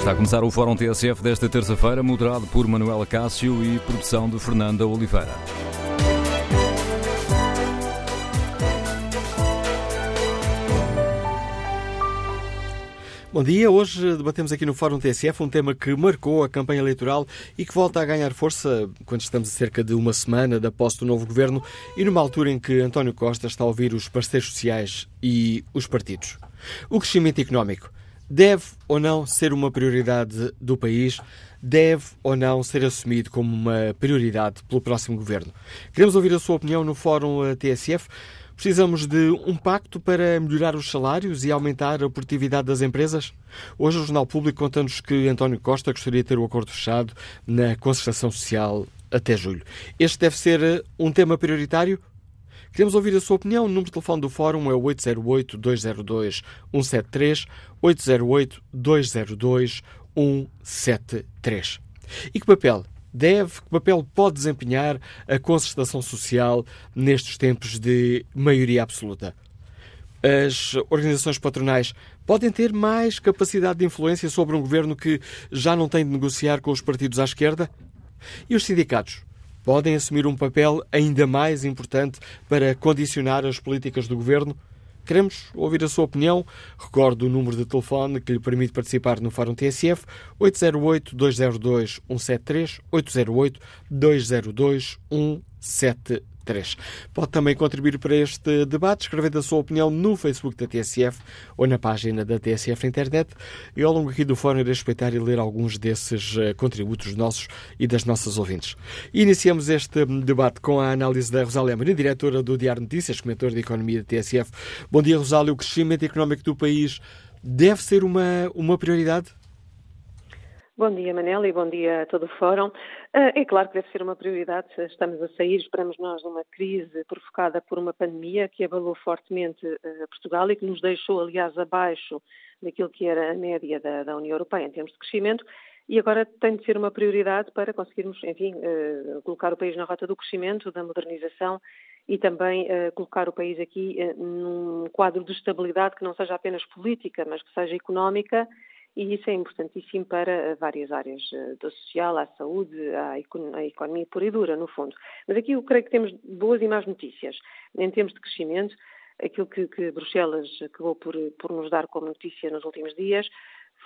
Está a começar o Fórum TSF desta terça-feira, moderado por Manuela Cássio e produção de Fernanda Oliveira. Bom dia, hoje debatemos aqui no Fórum TSF um tema que marcou a campanha eleitoral e que volta a ganhar força quando estamos a cerca de uma semana da posse do novo governo e numa altura em que António Costa está a ouvir os parceiros sociais e os partidos. O crescimento económico deve ou não ser uma prioridade do país? Deve ou não ser assumido como uma prioridade pelo próximo governo? Queremos ouvir a sua opinião no Fórum eh, TSF. Precisamos de um pacto para melhorar os salários e aumentar a produtividade das empresas? Hoje o Jornal Público conta-nos que António Costa gostaria de ter o acordo fechado na concertação social até julho. Este deve ser eh, um tema prioritário? Queremos ouvir a sua opinião. O número de telefone do Fórum é 808-202-173, 808-202-173. E que papel deve, que papel pode desempenhar a concertação social nestes tempos de maioria absoluta? As organizações patronais podem ter mais capacidade de influência sobre um governo que já não tem de negociar com os partidos à esquerda? E os sindicatos podem assumir um papel ainda mais importante para condicionar as políticas do governo? Queremos ouvir a sua opinião. Recordo o número de telefone que lhe permite participar no Fórum TSF, 808-202-173, 808-202-173. 3. Pode também contribuir para este debate escrevendo a sua opinião no Facebook da TSF ou na página da TSF internet. E ao longo aqui do fórum irei respeitar e ler alguns desses eh, contributos nossos e das nossas ouvintes. Iniciamos este debate com a análise da Rosália Amorim, diretora do Diário Notícias, comentadora de Economia da TSF. Bom dia, Rosália. O crescimento económico do país deve ser uma, uma prioridade? Bom dia, Manela, e bom dia a todo o Fórum. Ah, é claro que deve ser uma prioridade. Estamos a sair, esperamos nós, de uma crise provocada por uma pandemia que abalou fortemente ah, Portugal e que nos deixou, aliás, abaixo daquilo que era a média da, da União Europeia em termos de crescimento. E agora tem de ser uma prioridade para conseguirmos, enfim, ah, colocar o país na rota do crescimento, da modernização e também colocar o país aqui num quadro de estabilidade que não seja apenas política, mas que seja económica e isso é importantíssimo para várias áreas, eh, do social, à saúde, à, economia pura e dura, no fundo. Mas aqui eu creio que temos boas e más notícias. Em termos de crescimento, aquilo que, que Bruxelas acabou por, por nos dar como notícia nos últimos dias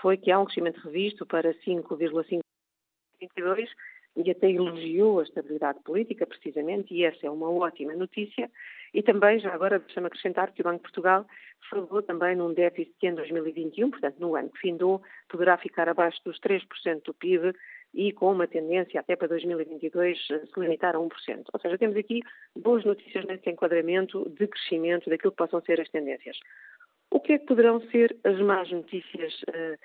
foi que há um crescimento revisto para 5,522 e até elogiou a estabilidade política, precisamente, e essa é uma ótima notícia. E também, já agora, deixa-me acrescentar que o Banco de Portugal falou também num déficit em 2021, portanto, no ano que findou, poderá ficar abaixo dos 3% do PIB e com uma tendência até para 2022 se limitar a 1%. Ou seja, temos aqui boas notícias nesse enquadramento de crescimento daquilo que possam ser as tendências. O que é que poderão ser as más notícias? Uh,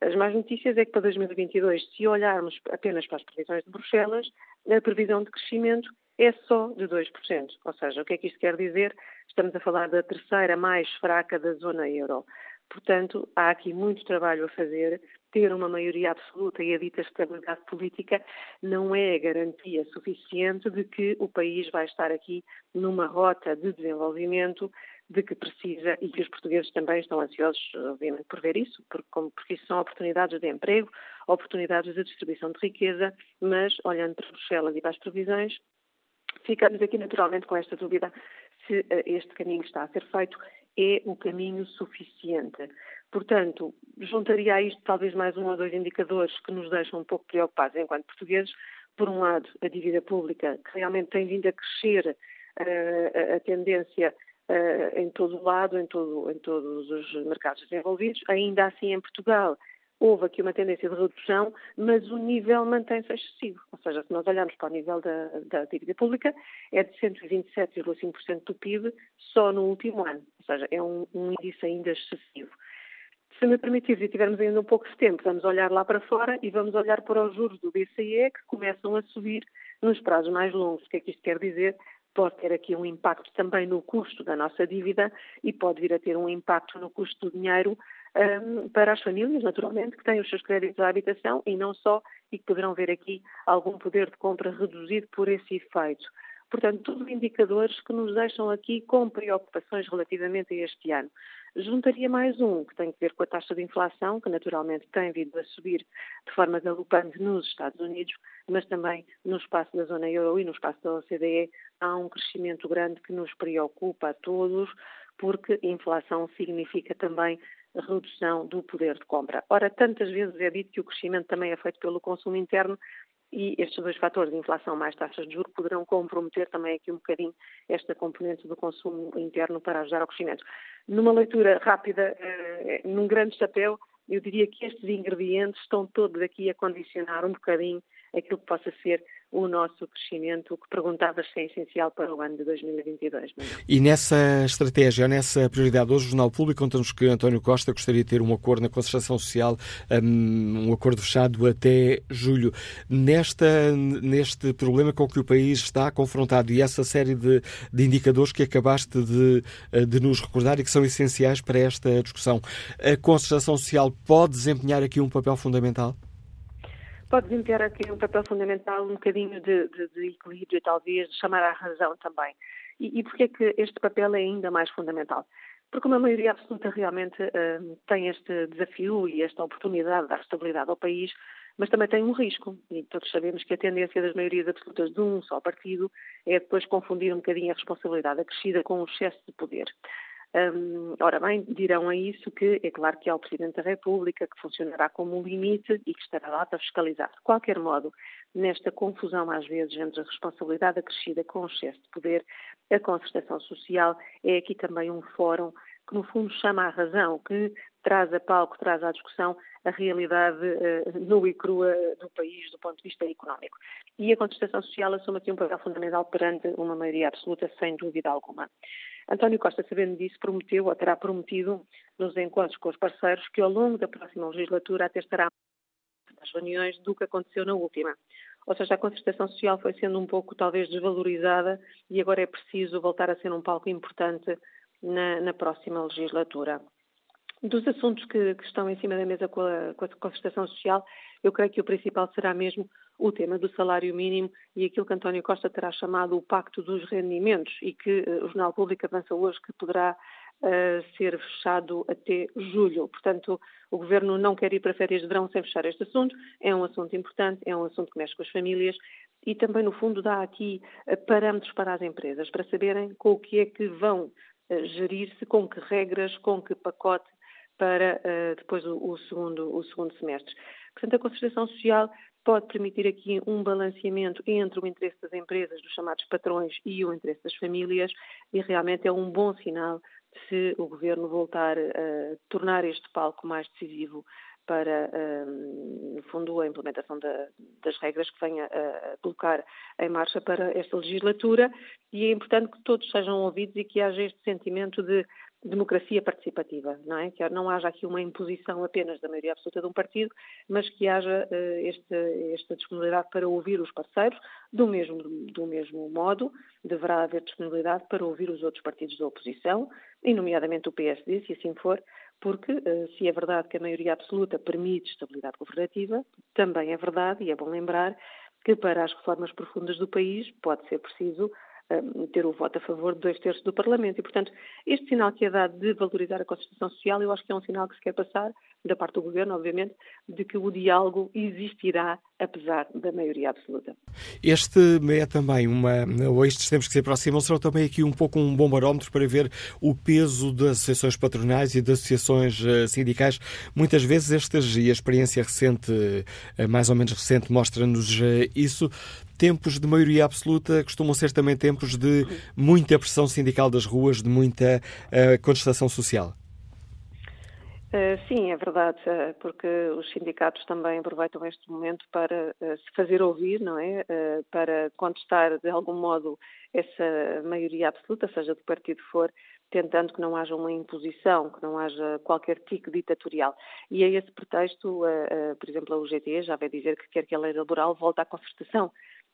as más notícias é que para 2022, se olharmos apenas para as previsões de Bruxelas, a previsão de crescimento é só de 2%. Ou seja, o que é que isto quer dizer? Estamos a falar da terceira mais fraca da zona euro. Portanto, há aqui muito trabalho a fazer. Ter uma maioria absoluta e a dita estabilidade política não é garantia suficiente de que o país vai estar aqui numa rota de desenvolvimento de que precisa e que os portugueses também estão ansiosos, obviamente, por ver isso, porque, porque isso são oportunidades de emprego, oportunidades de distribuição de riqueza, mas olhando para Bruxelas e para as previsões, ficamos aqui naturalmente com esta dúvida se uh, este caminho que está a ser feito é o caminho suficiente. Portanto, juntaria a isto talvez mais um ou dois indicadores que nos deixam um pouco preocupados enquanto portugueses. Por um lado, a dívida pública, que realmente tem vindo a crescer uh, a tendência uh, em todo o lado, em, todo, em todos os mercados desenvolvidos. Ainda assim, em Portugal, houve aqui uma tendência de redução, mas o nível mantém-se excessivo. Ou seja, se nós olharmos para o nível da, da dívida pública, é de 127,5% do PIB só no último ano. Ou seja, é um, um índice ainda excessivo. Se me permitir, e tivermos ainda um pouco de tempo, vamos olhar lá para fora e vamos olhar para os juros do BCE que começam a subir nos prazos mais longos. O que é que isto quer dizer? Pode ter aqui um impacto também no custo da nossa dívida e pode vir a ter um impacto no custo do dinheiro um, para as famílias, naturalmente, que têm os seus créditos à habitação e não só, e que poderão ver aqui algum poder de compra reduzido por esse efeito. Portanto, tudo indicadores que nos deixam aqui com preocupações relativamente a este ano. Juntaria mais um, que tem a ver com a taxa de inflação, que naturalmente tem vindo a subir de forma galopante nos Estados Unidos, mas também no espaço da zona euro e no espaço da OCDE há um crescimento grande que nos preocupa a todos, porque inflação significa também redução do poder de compra. Ora, tantas vezes é dito que o crescimento também é feito pelo consumo interno e estes dois fatores, inflação mais taxas de juros, poderão comprometer também aqui um bocadinho esta componente do consumo interno para ajudar ao crescimento. Numa leitura rápida, eh, num grande chapéu, eu diria que estes ingredientes estão todos aqui a condicionar um bocadinho aquilo que possa ser o nosso crescimento, que perguntavas se é essencial para o ano de 2022. E nessa estratégia, nessa prioridade, hoje o Jornal Público conta-nos que António Costa gostaria de ter um acordo na concertação social, um, um acordo fechado até julho. Nesta, neste problema com que o país está confrontado e essa série de, de indicadores que acabaste de, de nos recordar e que são essenciais para esta discussão, a concertação social pode desempenhar aqui um papel fundamental? Pode desempenhar aqui um papel fundamental, um bocadinho de, de, de equilíbrio, talvez, de chamar à razão também. E, e porquê é que este papel é ainda mais fundamental? Porque uma maioria absoluta realmente uh, tem este desafio e esta oportunidade de dar estabilidade ao país, mas também tem um risco. E todos sabemos que a tendência das maiorias absolutas de um só partido é depois confundir um bocadinho a responsabilidade acrescida com o excesso de poder. Ora bem, dirão a isso que é claro que há o Presidente da República, que funcionará como um limite e que estará lá para fiscalizar. De qualquer modo, nesta confusão às vezes entre a responsabilidade acrescida com o excesso de poder, a concertação social é aqui também um fórum que no fundo chama à razão, que traz a palco, traz à discussão a realidade uh, nua e crua do país do ponto de vista económico. E a contestação social assume aqui um papel fundamental perante uma maioria absoluta, sem dúvida alguma. António Costa, sabendo disso, prometeu, ou terá prometido, nos encontros com os parceiros, que ao longo da próxima legislatura até estará as reuniões do que aconteceu na última. Ou seja, a concertação social foi sendo um pouco, talvez, desvalorizada e agora é preciso voltar a ser um palco importante na, na próxima legislatura. Dos assuntos que, que, estão em cima da mesa com a, com a concertação social, eu creio que o principal será mesmo o tema do salário mínimo e aquilo que António Costa terá chamado o Pacto dos Rendimentos e que uh, o Jornal Público avança hoje que poderá uh, ser fechado até julho. Portanto, o Governo não quer ir para férias de verão sem fechar este assunto. É um assunto importante, é um assunto que mexe com as famílias e também, no fundo, dá aqui uh, parâmetros para as empresas, para saberem com o que é que vão gerir-se, com que regras, com que pacote para depois o, o, segundo, o segundo semestre. Portanto, a concertação social pode permitir aqui um balanceamento entre o interesse das empresas, dos chamados patrões, e o interesse das famílias, e realmente é um bom sinal se o Governo voltar a tornar este palco mais decisivo para, no fundo, a implementação da, das regras que venha a colocar em marcha para esta legislatura. E é importante que todos sejam ouvidos e que haja este sentimento de democracia participativa, não é? Que não haja aqui uma imposição apenas da maioria absoluta de um partido, mas que haja uh, este, esta disponibilidade para ouvir os parceiros, do mesmo, do mesmo modo, deverá haver disponibilidade para ouvir os outros partidos da oposição, e nomeadamente o PSD, se assim for, porque uh, se é verdade que a maioria absoluta permite estabilidade governativa, também é verdade, e é bom lembrar, que para as reformas profundas do país pode ser preciso ter o voto a favor de dois terços do Parlamento. E, portanto, este sinal que é dado de valorizar a Constituição Social, eu acho que é um sinal que se quer passar, da parte do Governo, obviamente, de que o diálogo existirá apesar da maioria absoluta. Este é também uma, ou estes tempos que se aproximam, serão também aqui um pouco um bom barómetro para ver o peso das associações patronais e das associações eh, sindicais. Muitas vezes estas, e a experiência recente, eh, mais ou menos recente, mostra-nos eh, isso, tempos de maioria absoluta costumam ser também tempos de muita pressão sindical das ruas, de muita uh, contestação social. Uh, sim, é verdade, uh, porque os sindicatos também aproveitam este momento para se fazer ouvir, não é? para contestar de algum modo essa maioria absoluta, seja do partido for, tentando que não haja uma imposição, que não haja qualquer tico ditatorial. E a esse pretexto, por exemplo, a UGT já vai dizer que quer que a lei laboral volte à concertação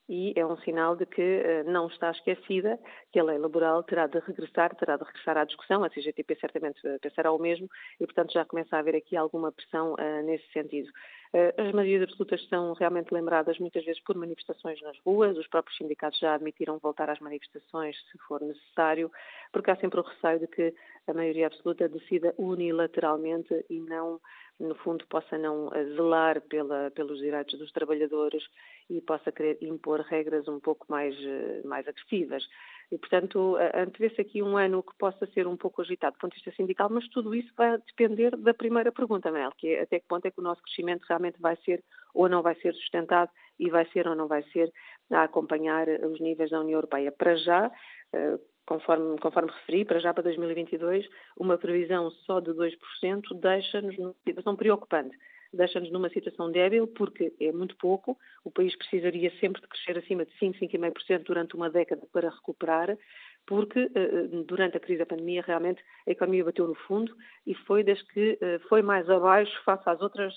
e é um sinal de que uh, não está esquecida, que a lei laboral terá de regressar, terá de regressar à discussão, a CGTP certamente pensará o mesmo e, portanto, já começa a haver aqui alguma pressão uh, nesse sentido. Eh, as maiorias absolutas são realmente lembradas muitas vezes por manifestações nas ruas, os próprios sindicatos já admitiram voltar às manifestações se for necessário, porque há sempre o receio de que a maioria absoluta decida unilateralmente e não no fundo, possa não zelar pela, pelos direitos dos trabalhadores e possa querer impor regras um pouco mais, eh, mais agressivas. E, portanto, antevê-se aqui um ano que possa ser um pouco agitado do ponto de vista sindical, mas tudo isso vai depender da primeira pergunta, Mel, que é até que ponto é que o nosso crescimento realmente vai ser ou não vai ser sustentado e vai ser ou não vai ser a acompanhar os níveis da União Europeia. Para já, eh, conforme, conforme referi, para já para 2022, uma previsão só de 2% deixa-nos numa situação preocupante deixa-nos numa situação débil, porque é muito pouco, o país precisaria sempre de crescer acima de 5, 5,5% durante uma década para recuperar, porque eh, eh, durante a crise da pandemia realmente a economia bateu no fundo e foi desde que eh, foi mais abaixo face às outras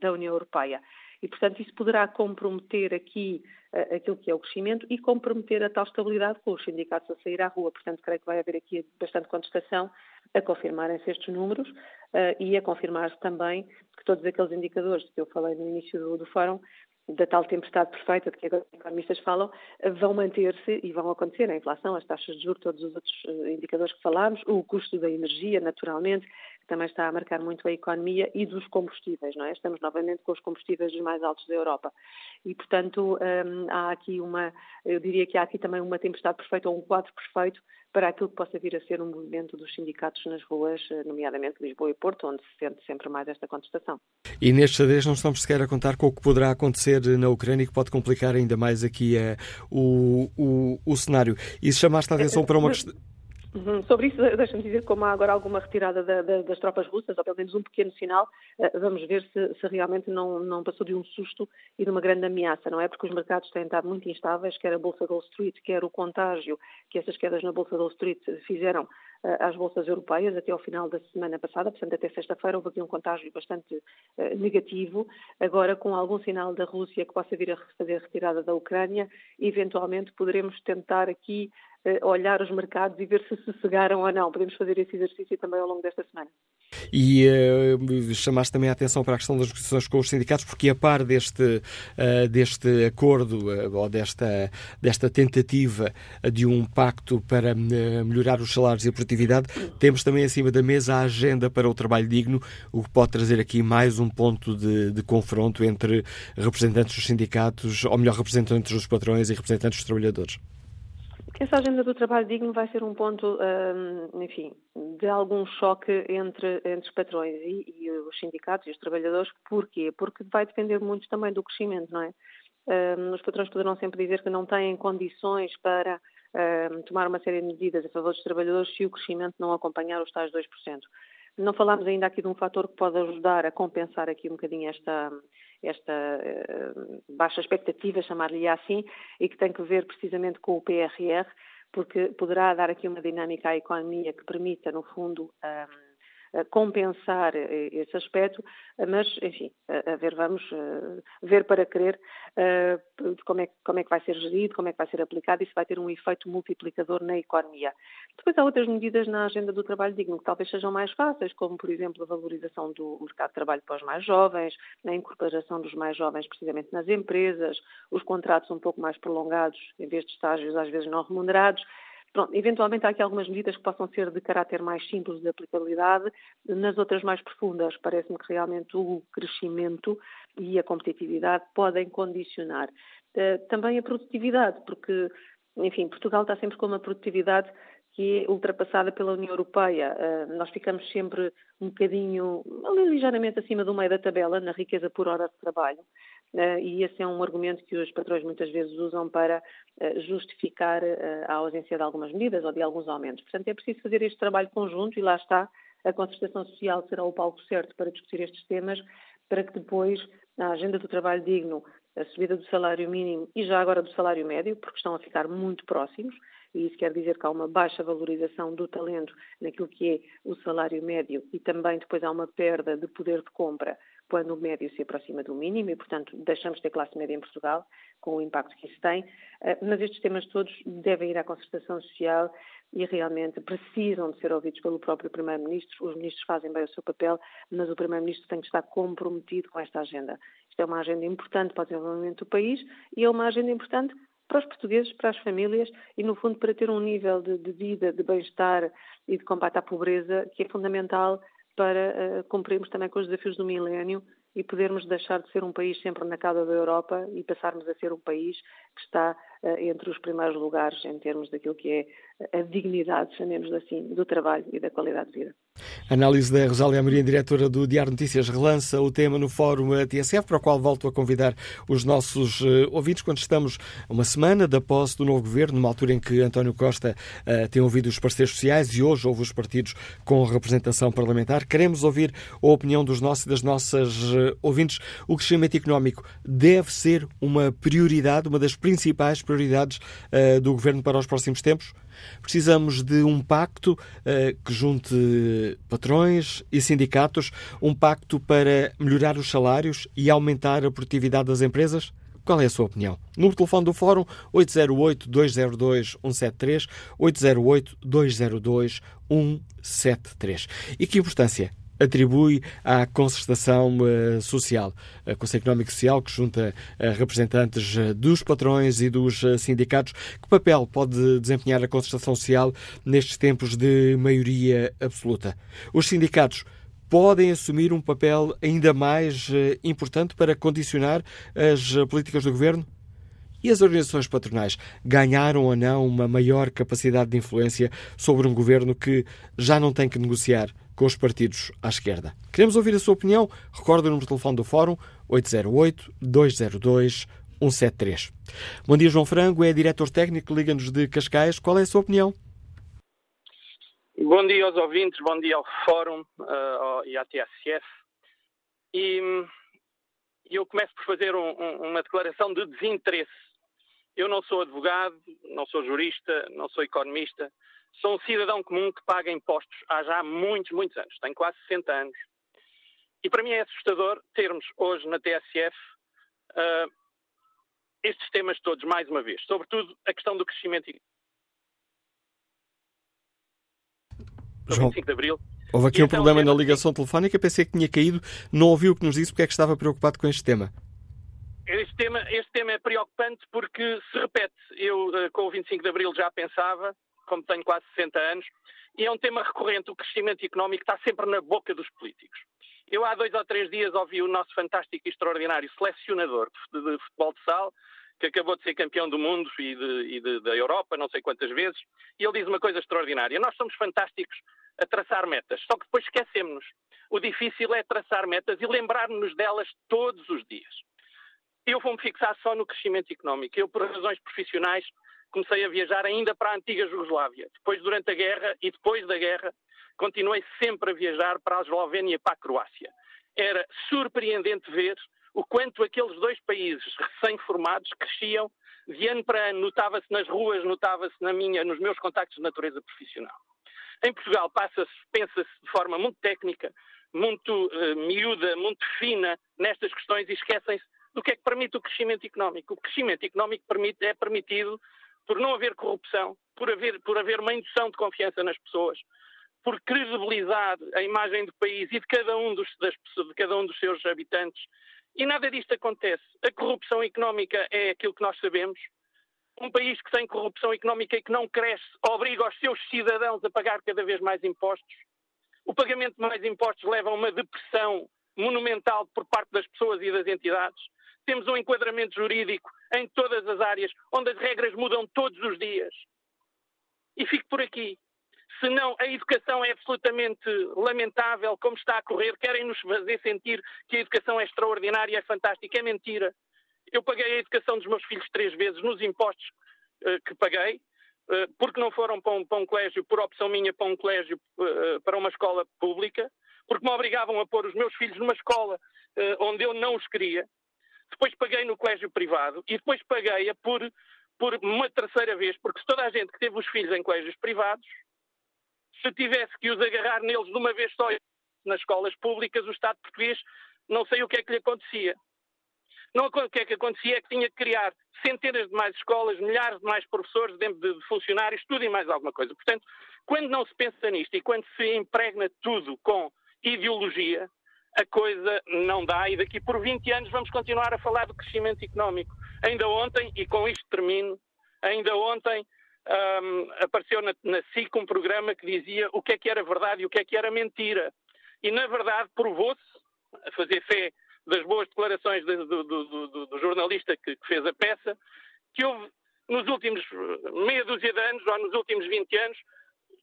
da União Europeia. E, portanto, isso poderá comprometer aqui aquilo que é o crescimento e comprometer a tal estabilidade com os sindicatos a sair à rua. Portanto, creio que vai haver aqui bastante contestação a confirmarem-se estes números uh, e a confirmar-se também que todos aqueles indicadores que eu falei no início do, do fórum da tal tempestade perfeita de que os economistas falam, vão manter-se e vão acontecer. A inflação, as taxas de juros, todos os outros eh, indicadores que falámos, o custo da energia, naturalmente, que também está a marcar muito a economia e dos combustíveis, não é? Estamos novamente com os combustíveis dos mais altos da Europa. E, portanto, hum, há aqui uma, eu diria que há aqui também uma tempestade perfeita ou um quadro perfeito para aquilo que possa vir a ser um movimento dos sindicatos nas ruas, eh, nomeadamente Lisboa e Porto, onde se sente sempre mais esta contestação. E nestes xadrez não estamos sequer a contar com o que poderá acontecer na Ucrânia e que pode complicar ainda mais aqui uh, o, o, o cenário. E se chamaste a atenção para uma questão... Uhum. Sobre isso, deixa-me dizer como há agora alguma retirada da, da, das tropas russas, ou pelo menos um pequeno sinal, uh, vamos ver se, se, realmente não, não passou de um susto e de uma grande ameaça, não é? Porque os mercados têm estado muito instáveis, quer a Bolsa Wall Street, quer o contágio que essas quedas na Bolsa Wall Street fizeram às bolsas europeias até ao final da semana passada, portanto até sexta-feira houve aqui um contágio bastante uh, negativo, agora com algum sinal da Rússia que possa vir a fazer retirada da Ucrânia, eventualmente poderemos tentar aqui olhar os mercados e ver se se cegaram ou não. Podemos fazer esse exercício também ao longo desta semana. E uh, chamaste também a atenção para a questão das negociações com os sindicatos, porque a par deste, uh, deste acordo uh, ou desta, desta tentativa de um pacto para melhorar os salários e a produtividade, temos também acima da mesa a agenda para o trabalho digno, o que pode trazer aqui mais um ponto de, de confronto entre representantes dos sindicatos, ou melhor, representantes dos patrões e representantes dos trabalhadores. Essa agenda do trabalho digno vai ser um ponto, hum, enfim, de algum choque entre, entre os patrões e, e, os sindicatos e os trabalhadores. Porquê? Porque vai depender muito também do crescimento, não é? Um, os patrões poderão sempre dizer que não têm condições para um, tomar uma série de medidas a favor dos trabalhadores se o crescimento não acompanhar os tais 2%. Não falámos ainda aqui de um fator que pode ajudar a compensar aqui um bocadinho esta, esta uh, baixa expectativa, chamar-lhe assim, e que tem que ver precisamente com o PRR, porque poderá dar aqui uma dinâmica à economia que permita, no fundo, um, compensar eh, esse aspecto, mas, enfim, a, ver, vamos ver para crer como é, como é que vai ser gerido, como é que vai ser aplicado e se vai ter um efeito multiplicador na economia. Depois há outras medidas na agenda do trabalho digno que talvez sejam mais fáceis, como, por exemplo, a valorização do mercado de trabalho para os mais jovens, a incorporação dos mais jovens precisamente nas empresas, os contratos um pouco mais prolongados, em vez de estágios às vezes não remunerados, Pronto, eventualmente há aqui algumas medidas que possam ser de caráter mais simples de aplicabilidade, nas outras mais profundas, parece-me que realmente o crescimento e a competitividade podem condicionar. Eh, também a produtividade, porque, enfim, Portugal está sempre com uma produtividade que é ultrapassada pela União Europeia. Eh, nós ficamos sempre um bocadinho, ligeiramente acima do meio da tabela, na riqueza por hora de trabalho. Eh, e esse é um argumento que os patrões muitas vezes usam para eh, justificar eh, a ausência de algumas medidas ou de alguns aumentos. Portanto, é preciso fazer este trabalho conjunto e lá está, a concertação social será o palco certo para discutir estes temas, para que depois a agenda do trabalho digno, a subida do salário mínimo e já agora do salário médio, porque estão a ficar muito próximos, e isso quer dizer que há uma baixa valorização do talento naquilo que é o salário médio e também depois há uma perda de poder de compra quando o médio se aproxima do mínimo e, portanto, deixamos de ter classe média em Portugal, com o impacto que isso tem. Eh, mas estes temas todos devem ir à concertação social e realmente precisam de ser ouvidos pelo próprio Primeiro-Ministro. Os ministros fazem bem o seu papel, mas o Primeiro-Ministro tem que estar comprometido com esta agenda. Isto é uma agenda importante para o desenvolvimento do país e é uma agenda importante para os portugueses, para as famílias e, no fundo, para ter um nível de, de vida, de bem-estar e de combate à pobreza que é fundamental para uh, cumprirmos também com os desafios do milénio e podermos deixar de ser um país sempre na cauda da Europa e passarmos a ser um país que está uh, entre os primeiros lugares em termos daquilo que é a dignidade, chamemos assim, do trabalho e da qualidade de vida. análise da Rosália Amorim, diretora do Diário Notícias, relança o tema no Fórum TSF, para o qual volto a convidar os nossos uh, ouvintes quando estamos uma semana da posse do novo governo, numa altura em que António Costa uh, tem ouvido os parceiros sociais e hoje houve os partidos com representação parlamentar. Queremos ouvir a opinião dos nossos e das nossas uh, ouvintes. O crescimento económico deve ser uma prioridade, uma das principais prioridades do governo para os próximos tempos? Precisamos de um pacto uh, que junte patrões e sindicatos, um pacto para melhorar os salários e aumentar a produtividade das empresas? Qual é a sua opinião? De telefone do Fórum 808-202-173, 808-202-173. E que importância atribui à concertação uh, social, a Conselho Económico Social, que junta uh, representantes dos patrões e dos sindicatos. Que papel pode desempenhar a concertação social nestes tempos de maioria absoluta? Os sindicatos podem assumir um papel ainda mais importante para condicionar as políticas do governo? E as organizações patronais ganharam ou não uma maior capacidade de influência sobre um governo que já não tem que negociar com os partidos à esquerda. Queremos ouvir a sua opinião. Recordo o número de telefone do Fórum 808-202-173. Bom dia, João Frango, é diretor técnico, liga-nos de Cascais. Qual é a sua opinião? Bom dia aos ouvintes, bom dia ao Fórum uh, e à TSF. E eu começo por fazer um, um, uma declaração de desinteresse. Eu não sou advogado, não sou jurista, não sou economista, Sou um cidadão comum que paga impostos há já muitos, muitos anos. Tenho quase 60 anos. E para mim é assustador termos hoje na TSF uh, ah, estes temas todos, mais uma vez. Sobretudo a questão do crescimento. João, 25 de Abril. Houve aqui um então, problema na ligação telefónica, pensei que tinha caído, não ouviu o que nos disse, porque é que estava preocupado com este tema. Este tema, este tema é preocupante porque se repete. Eu, ah, com o 25 de Abril, já pensava como tenho quase 60 anos, e é um tema recorrente. O crescimento económico está sempre na boca dos políticos. Eu há dois ou três dias ouvi o nosso fantástico e extraordinário selecionador de futebol de sal, que acabou de ser campeão do mundo e, de, e de, da Europa, não sei quantas vezes, e ele diz uma coisa extraordinária. Nós somos fantásticos a traçar metas, só que depois esquecemos-nos. O difícil é traçar metas e lembrar-nos delas todos os dias. Eu vou-me fixar só no crescimento económico. Eu, por razões profissionais, comecei a viajar ainda para a antiga Jugoslávia. Depois, durante a guerra e depois da guerra, continuei sempre a viajar para a Eslovénia e para a Croácia. Era surpreendente ver o quanto aqueles dois países recém-formados cresciam de ano para ano. Notava-se nas ruas, notava-se na minha, nos meus contactos de natureza profissional. Em Portugal passa-se, pensa-se de forma muito técnica, muito uh, miúda, muito fina nestas questões e esquecem-se do que é que permite o crescimento económico. O crescimento económico permite, é permitido por não haver corrupção, por haver, por haver uma indução de confiança nas pessoas, por credibilizar a imagem do país e de cada um dos, das, de cada um dos seus habitantes. E nada disto acontece. A corrupção económica é aquilo que nós sabemos. Um país que tem corrupção económica e que não cresce obriga os seus cidadãos a pagar cada vez mais impostos. O pagamento de mais impostos leva a uma depressão monumental por parte das pessoas e das entidades. Temos um enquadramento jurídico em todas as áreas, onde as regras mudam todos os dias. E fico por aqui. Senão a educação é absolutamente lamentável, como está a correr, querem nos fazer sentir que a educação é extraordinária, é fantástica, é mentira. Eu paguei a educação dos meus filhos três vezes nos impostos uh, que paguei, uh, porque não foram para um, para um, colégio, por opção minha, para um colégio, uh, para uma escola pública, porque me obrigavam a pôr os meus filhos numa escola onde eu não os queria. Depois paguei no colégio privado e depois paguei-a por, por uma terceira vez, porque se toda a gente que teve os filhos em colégios privados, se tivesse que os agarrar neles de uma vez só nas escolas públicas, o Estado português não sei o que é que lhe acontecia. Não, o que é que acontecia é que tinha que criar centenas de mais escolas, milhares de mais professores, de, de funcionários, tudo e mais alguma coisa. Portanto, quando não se pensa nisto e quando se impregna tudo com ideologia, a coisa não dá e daqui por 20 anos vamos continuar a falar do crescimento económico. Ainda ontem, e com isto termino, ainda ontem um, apareceu na, na SIC um programa que dizia o que é que era verdade e o que é que era mentira. E, na verdade, provou-se, a fazer fé das boas declarações do, do, do, do jornalista que, que, fez a peça, que houve nos últimos meia dúzia de anos, ou nos últimos 20 anos,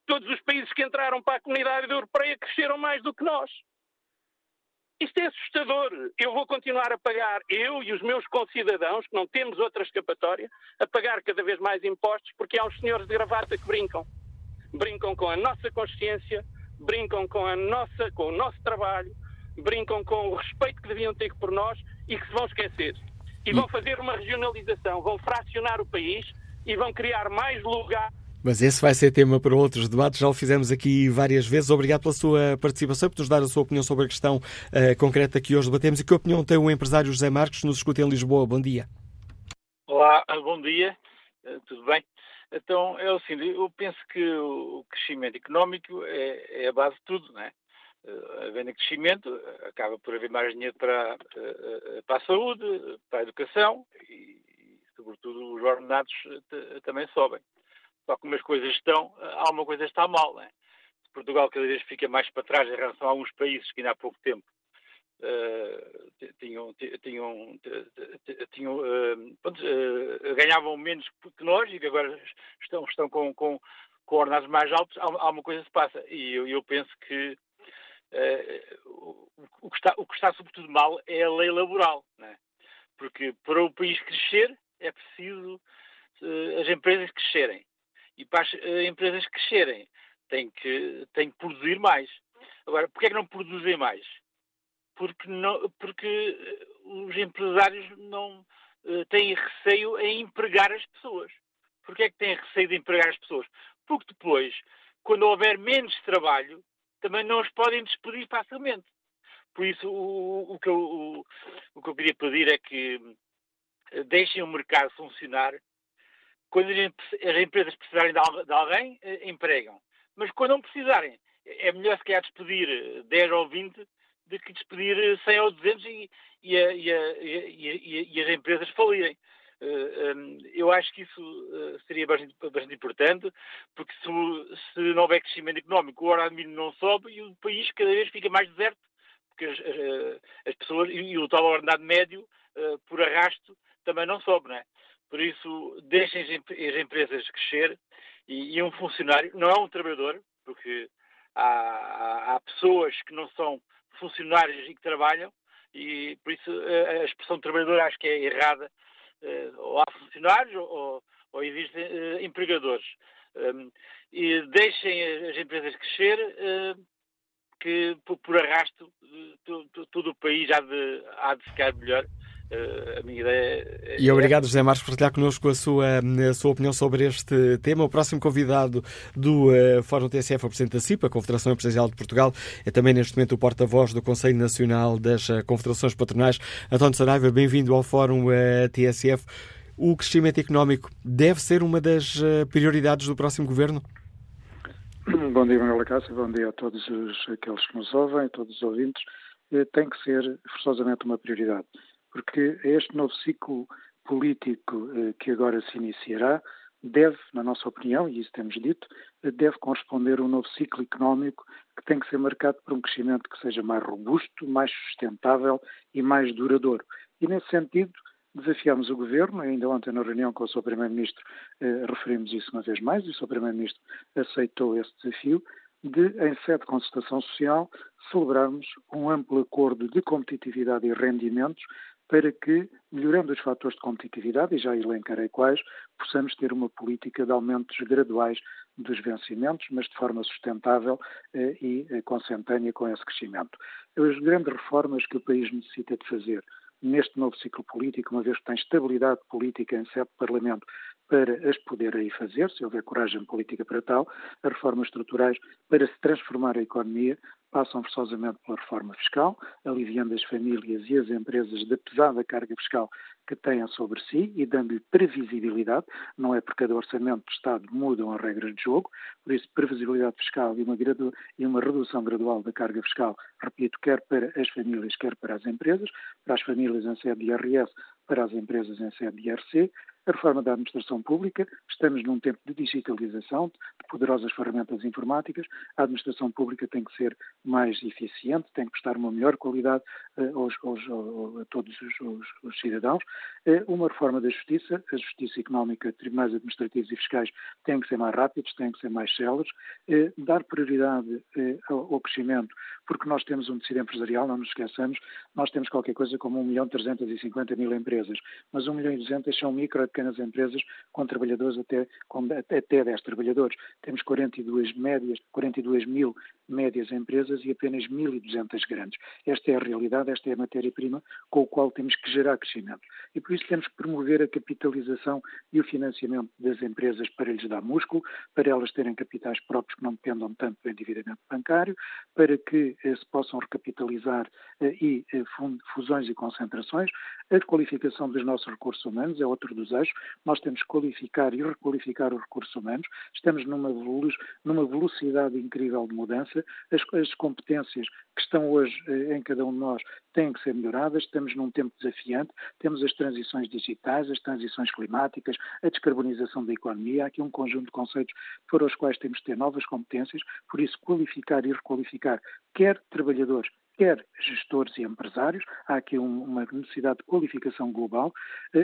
todos os países que entraram para a comunidade europeia cresceram mais do que nós. Isto é assustador. Eu vou continuar a pagar, eu e os meus concidadãos, que não temos outra escapatória, a pagar cada vez mais impostos, porque há uns senhores de gravata que brincam. Brincam com a nossa consciência, brincam com, a nossa, com o nosso trabalho, brincam com o respeito que deviam ter por nós e que se vão esquecer. E vão fazer uma regionalização, vão fracionar o país e vão criar mais lugar. Mas esse vai ser tema para outros debates, já o fizemos aqui várias vezes. Obrigado pela sua participação por nos dar a sua opinião sobre a questão uh, concreta que hoje debatemos. E que opinião tem o empresário José Marcos, nos escuta em Lisboa? Bom dia. Olá, bom dia, uh, tudo bem? Então, é o seguinte, eu penso que o crescimento económico é, é a base de tudo, não é? Eh, havendo crescimento, acaba por haver mais dinheiro para, para a saúde, para a educação e, sobretudo, os ordenados também sobem. Só como as coisas estão, alguma coisa está mal. Né? Portugal cada vez fica mais para trás em relação a alguns países que ainda há pouco tempo ganhavam menos que nós e que agora estão, estão com, com, com ordenados mais altos, alguma coisa se passa. E eu, eu penso que Uh, o, que está, o que está sobretudo mal é a lei laboral, né? porque para o país crescer é preciso uh, as empresas crescerem. E para as uh, empresas crescerem têm que, têm que produzir mais. Agora, porquê é que não produzem mais? Porque, não, porque os empresários não têm receio em empregar as pessoas. Porquê é que têm receio de empregar as pessoas? Porque depois, quando houver menos trabalho, também não os podem despedir facilmente. Por isso, o, o, que eu, o, o, que eu queria pedir é que eh, deixem o mercado funcionar. Quando as empresas precisarem de alguém, eh, empregam. Mas quando não precisarem, é melhor se calhar despedir 10 ou 20 do que despedir 100 ou 200 e, e, a, e, a, e as empresas falirem. Eh, eu acho que isso eh, seria bastante, importante, porque se, se, não houver crescimento económico, o horário mínimo não sobe e o país cada vez fica mais deserto, porque as, eh, as pessoas e o tal ordenado médio, por arrasto, também não sobe, não é? Por isso, deixem as empresas crescer e, e um funcionário não é um trabalhador, porque há, há, pessoas que não são funcionários e que trabalham, e por isso a expressão trabalhador acho que é errada eh, ou há funcionários ou, ou existem uh, empregadores. Um, e deixem as empresas crescer, uh, que por arrasto todo o país há de, há de ficar melhor. Uh, a minha ideia é... E obrigado, José Marcos, por partilhar connosco a sua, a sua opinião sobre este tema. O próximo convidado do uh, Fórum TSF é o Presidente da CIPA, a Confederação Empresarial de Portugal, é também neste momento o porta-voz do Conselho Nacional das uh, Confederações Patronais. António Saraiva, bem-vindo ao Fórum TSF. O crescimento económico deve ser uma das prioridades do próximo governo? Bom dia, Manuela Cássio, bom dia a todos os, aqueles que nos ouvem, a todos os ouvintes. Tem que ser forçosamente uma prioridade porque este novo ciclo político eh, que agora se iniciará deve, na nossa opinião, e isso temos dito, eh, deve corresponder a um novo ciclo económico que tem que ser marcado por um crescimento que seja mais robusto, mais sustentável e mais duradouro. E nesse sentido, desafiamos o Governo, ainda ontem na reunião com o Sr. Primeiro-Ministro eh, referimos isso uma vez mais, e o Sr. Primeiro-Ministro aceitou esse desafio, de, em sede de consultação social, celebrarmos um amplo acordo de competitividade e rendimentos para que, melhorando os fatores de competitividade, e já elencarei quais, possamos ter uma política de aumentos graduais dos vencimentos, mas de forma sustentável eh, e eh, consentânea com esse crescimento. As grandes reformas que o país necessita de fazer neste novo ciclo político, uma vez que tem estabilidade política em sede de Parlamento, para as poder aí fazer, se houver coragem política para tal, as reformas estruturais para se transformar a economia passam forçosamente pela reforma fiscal, aliviando as famílias e as empresas da pesada carga fiscal que têm sobre si e dando-lhe previsibilidade. Não é porque cada orçamento do Estado mudam as regras de jogo, por isso previsibilidade fiscal e uma, e uma redução gradual da carga fiscal, repito, quer para as famílias, quer para as empresas, para as famílias em sede de IRS, para as empresas em sede de IRC, a reforma da administração pública, estamos num tempo de digitalização, de poderosas ferramentas informáticas, a administração pública tem que ser mais eficiente, tem que prestar uma melhor qualidade uh, aos, aos, a todos os, os cidadãos. Uh, uma reforma da justiça, a justiça económica, tribunais administrativos e fiscais têm que ser mais rápidos, têm que ser mais céleres, uh, dar prioridade ao, ao, crescimento, porque nós temos um tecido empresarial, não nos esqueçamos, nós temos qualquer coisa como 1 milhão 350 mil empresas, mas 1 milhão e 200 são micro pequenas empresas com trabalhadores até, com, até 10 trabalhadores. Temos 42 médias, 42 mil médias empresas e apenas 1.200 grandes. Esta é a realidade, esta é a matéria-prima com a qual temos que gerar crescimento. E por isso temos que promover a capitalização e o financiamento das empresas para lhes dar músculo, para elas terem capitais próprios que não dependam tanto do endividamento bancário, para que eh, se possam recapitalizar eh, e eh, fusões e concentrações. A qualificação dos nossos recursos humanos é outro dos Nós temos que qualificar e requalificar os recursos humanos. Estamos numa, numa velocidade incrível de mudança. As, as competências que estão hoje eh, em cada um de nós têm que ser melhoradas. Estamos num tempo desafiante. Temos as transições digitais, as transições climáticas, a descarbonização da economia. Há aqui um conjunto de conceitos para os quais temos que ter novas competências. Por isso, qualificar e requalificar quer trabalhadores, quer gestores e empresários. Há aqui uma necessidade de qualificação global.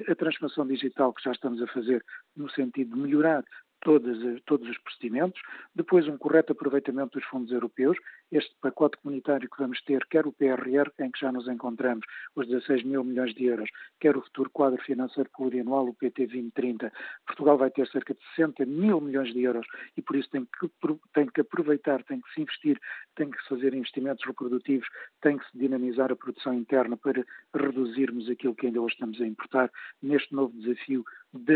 A transformação digital que já estamos a fazer no sentido de melhorar todas, todos os procedimentos, depois um correto aproveitamento dos fundos europeus, este pacote comunitário que vamos ter, quer o PRR, em que já nos encontramos, os 16 mil milhões de euros, quer o futuro quadro financeiro plurianual, o PT 2030, Portugal vai ter cerca de 60 mil milhões de euros e por isso tem que, tem que aproveitar, tem que se investir, tem que se fazer investimentos reprodutivos, tem que se dinamizar a produção interna para reduzirmos aquilo que ainda hoje estamos a importar neste novo desafio da,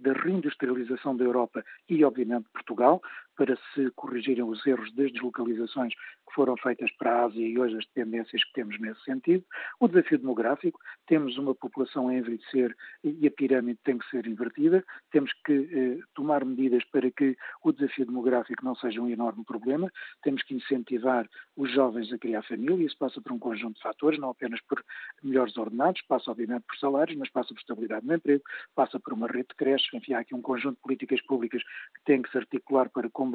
da reindustrialização da Europa e, obviamente, Portugal, para se corrigirem os erros das deslocalizações que foram feitas para a Ásia e hoje as tendências que temos nesse sentido. O desafio demográfico, temos uma população a envelhecer e a pirâmide tem que ser invertida, temos que eh, tomar medidas para que o desafio demográfico não seja um enorme problema, temos que incentivar os jovens a criar família, isso passa por um conjunto de fatores, não apenas por melhores ordenados, passa obviamente por salários, mas passa por estabilidade no emprego, passa por uma rede de creches, enfim, há aqui um conjunto de políticas públicas que têm que se articular para combater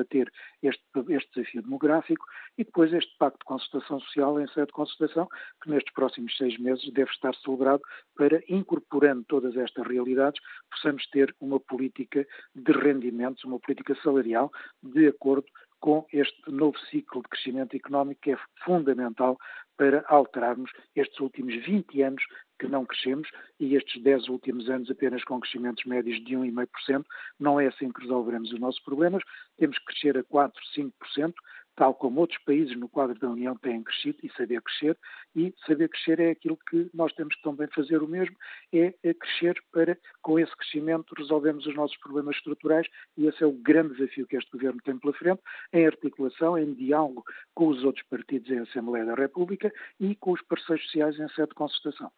este, este desafio demográfico e depois este pacto de consultação social em sede de consultação, que nestes próximos seis meses deve estar celebrado para, incorporando todas estas realidades, possamos ter uma política de rendimentos, uma política salarial de acordo com este novo ciclo de crescimento económico que é fundamental para alterarmos estes últimos 20 anos que não crescemos e estes 10 últimos anos apenas com crescimentos médios de 1,5%. Não é assim que resolveremos os nossos problemas. Temos que crescer a 4, 5%, tal como outros países no quadro da União têm crescido e saber crescer, e saber crescer é aquilo que nós temos que também fazer o mesmo, é, é crescer para, com esse crescimento, resolvermos os nossos problemas estruturais, e esse é o grande desafio que este Governo tem pela frente, em articulação, em diálogo com os outros partidos em Assembleia da República e com os parceiros sociais em sede de consultação.